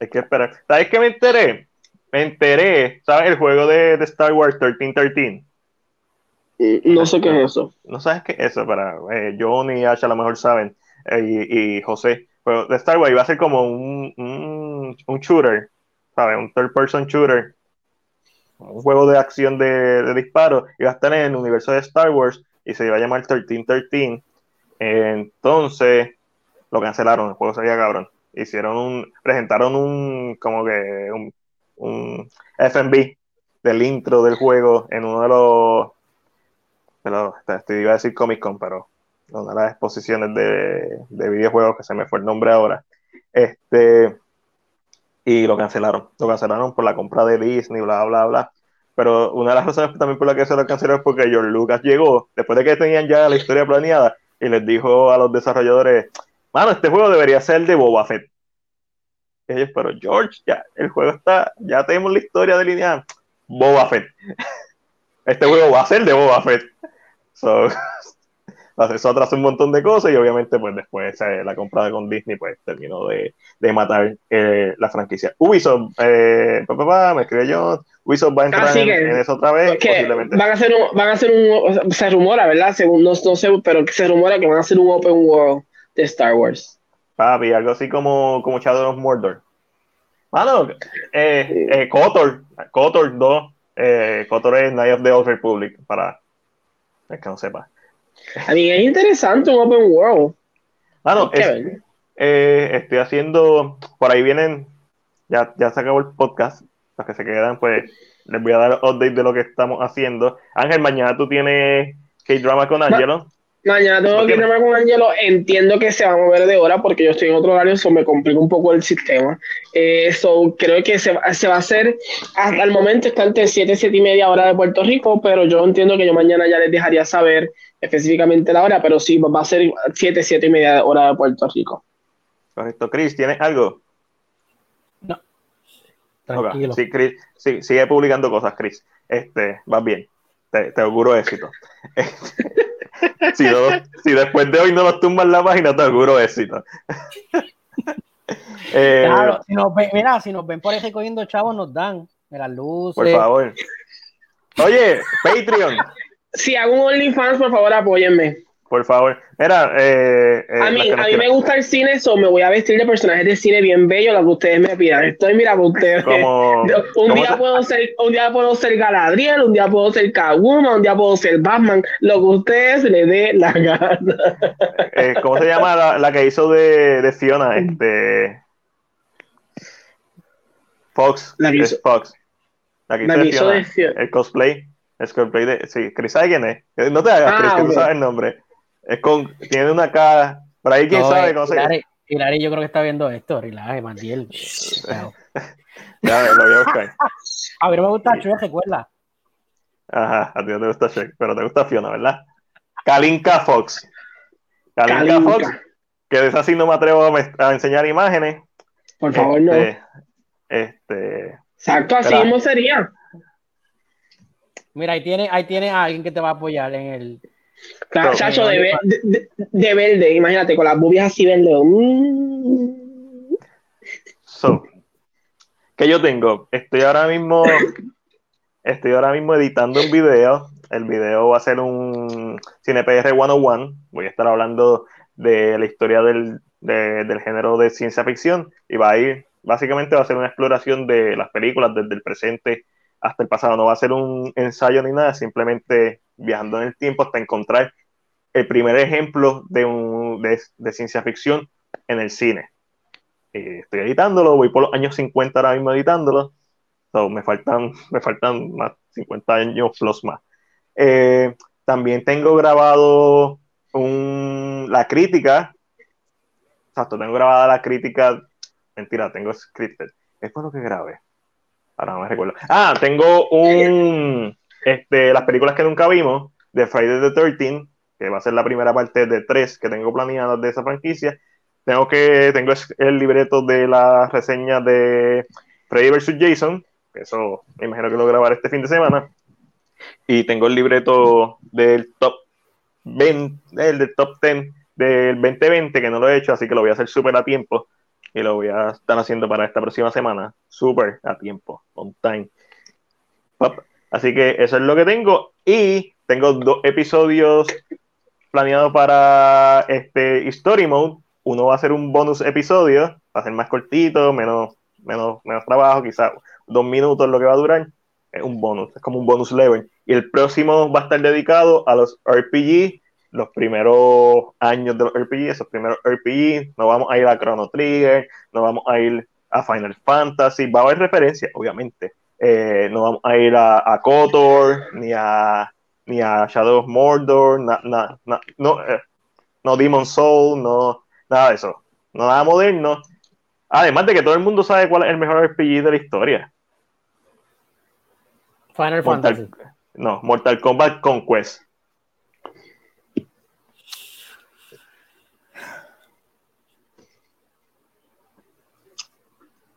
hay que esperar. ¿Sabes qué me enteré? Me enteré, ¿sabes? El juego de, de Star Wars 1313. No sé qué es eso. No sabes qué es eso, para eh, John y Ash a lo mejor saben, eh, y, y, José. Pero de Star Wars iba a ser como un, un, un shooter, ¿sabes? Un third person shooter. Un juego de acción de, de disparo. Iba a estar en el universo de Star Wars y se iba a llamar 1313. Entonces lo cancelaron, el juego sería cabrón. Hicieron un, presentaron un, como que un, un FB del intro del juego en uno de los, de los te iba a decir Comic Con, pero una de las exposiciones de, de, videojuegos que se me fue el nombre ahora. Este, y lo cancelaron. Lo cancelaron por la compra de Disney, bla, bla, bla. Pero una de las razones también por la que se lo cancelaron es porque George Lucas llegó, después de que tenían ya la historia planeada, y les dijo a los desarrolladores, mano, este juego debería ser de Boba Fett. Y ellos, pero George, ya, el juego está, ya tenemos la historia delineada. Boba Fett. Este juego va a ser de Boba Fett. So, eso atrasó un montón de cosas y obviamente pues después eh, la comprada con Disney pues terminó de, de matar eh, la franquicia. Ubisoft, eh, papá, me escribe yo, Ubisoft va a entrar en, en, eso otra vez. Posiblemente. Van a hacer un, van a hacer un, se rumora, ¿verdad? Según, no, no sé, pero se rumora que van a hacer un open world de Star Wars. Papi, algo así como, como Shadow of Mordor. Mano, eh, eh, Kotor, Kotor 2, eh, Kotor es Night of the Old Republic, para el que no sepa. A mí es interesante un open world. Ah, no, es, eh, estoy haciendo, por ahí vienen, ya, ya se acabó el podcast, los que se quedan, pues les voy a dar update de lo que estamos haciendo. Ángel, mañana tú tienes K-Drama con Angelo. Mañana tengo irme con Angelo. Entiendo que se va a mover de hora porque yo estoy en otro horario, eso me complica un poco el sistema. Eso eh, creo que se, se, va a hacer, hasta el momento está entre 7 y 7 y media hora de Puerto Rico, pero yo entiendo que yo mañana ya les dejaría saber específicamente la hora, pero sí, va a ser 7, 7 y media hora de Puerto Rico. Correcto. Chris, ¿tienes algo? No. Tranquilo. Okay. Sí, Chris, sí, sigue publicando cosas, Chris. Este, vas bien. Te, te auguro éxito. si, no, si, después de hoy no nos tumban la página, te auguro éxito. eh, claro, si nos ven, mira, si nos ven por ahí recogiendo chavos, nos dan de las luces. Por favor. Oye, Patreon. Si hago un OnlyFans, por favor, apóyenme. Por favor. Mira, eh, eh, a mí, a mí me gusta el cine, eso me voy a vestir de personajes de cine bien bello, lo que ustedes me pidan. Estoy, mira, ustedes. Como, un, día puedo ser, un día puedo ser Galadriel, un día puedo ser Catwoman, un día puedo ser Batman, lo que ustedes le dé la gana. Eh, ¿Cómo se llama la, la, que hizo de, de Fiona? Este. Fox. La que hizo, Fox. La que hizo, la de, Fiona, de, Fiona, El cosplay. El cosplay de. Sí, Chris, ¿sabes quién es? No te hagas, ah, Chris, que okay. tú sabes el nombre. Es con, tiene una cara. Por ahí quién no, sabe cómo Hilary, se Hilary, yo creo que está viendo esto. Relaje, Mandiel. ya, lo voy a buscar. A ver, me gusta Shrek, recuerda. Ajá, a ti no te gusta Shrek, pero te gusta Fiona, ¿verdad? Kalinka Fox. Kalinka, Kalinka. Fox. Que de esa sí no me atrevo a, a enseñar imágenes. Por favor, este, no. Este. Exacto, así mismo sería. Mira, ahí tiene, ahí tiene a alguien que te va a apoyar en el. Claro, chacho, de, de, de, de, verde, imagínate, con las bubias así verde. Mm. So, que yo tengo? Estoy ahora mismo, estoy ahora mismo editando un video. El video va a ser un CinePR 101. Voy a estar hablando de la historia del, del género de ciencia ficción y va a ir, básicamente va a ser una exploración de las películas desde el presente hasta el pasado. No va a ser un ensayo ni nada, simplemente viajando en el tiempo hasta encontrar el primer ejemplo de, un, de, ciencia ficción en el cine. Eh, estoy editándolo, voy por los años 50 ahora mismo editándolo. So, me, faltan, me faltan más 50 años plus más. Eh, también tengo grabado un, la crítica. Exacto, tengo grabada la crítica. Mentira, tengo scripted. Es por lo que grabé. Ahora no me recuerdo. Ah, tengo un. Este, las películas que nunca vimos, de Friday the 13 que va a ser la primera parte de tres que tengo planeadas de esa franquicia. Tengo que tengo el libreto de la reseña de Freddy vs. Jason, que eso me imagino que lo grabaré este fin de semana. Y tengo el libreto del top 20, el del top 10 del 2020, que no lo he hecho, así que lo voy a hacer súper a tiempo. Y lo voy a estar haciendo para esta próxima semana, súper a tiempo, on time. Así que eso es lo que tengo. Y tengo dos episodios planeados para este Story Mode. Uno va a ser un bonus episodio, va a ser más cortito, menos, menos, menos trabajo, quizás dos minutos lo que va a durar. Es un bonus, es como un bonus level. Y el próximo va a estar dedicado a los RPG, los primeros años de los RPG, esos primeros RPG. No vamos a ir a Chrono Trigger, no vamos a ir a Final Fantasy, va a haber referencias, obviamente. Eh, no vamos a ir a, a KOTOR, ni a, ni a Shadow of Mordor, no, eh, no Demon Soul, no, nada de eso. No nada moderno. Además de que todo el mundo sabe cuál es el mejor RPG de la historia. Final Fantasy. No, Mortal Kombat Conquest.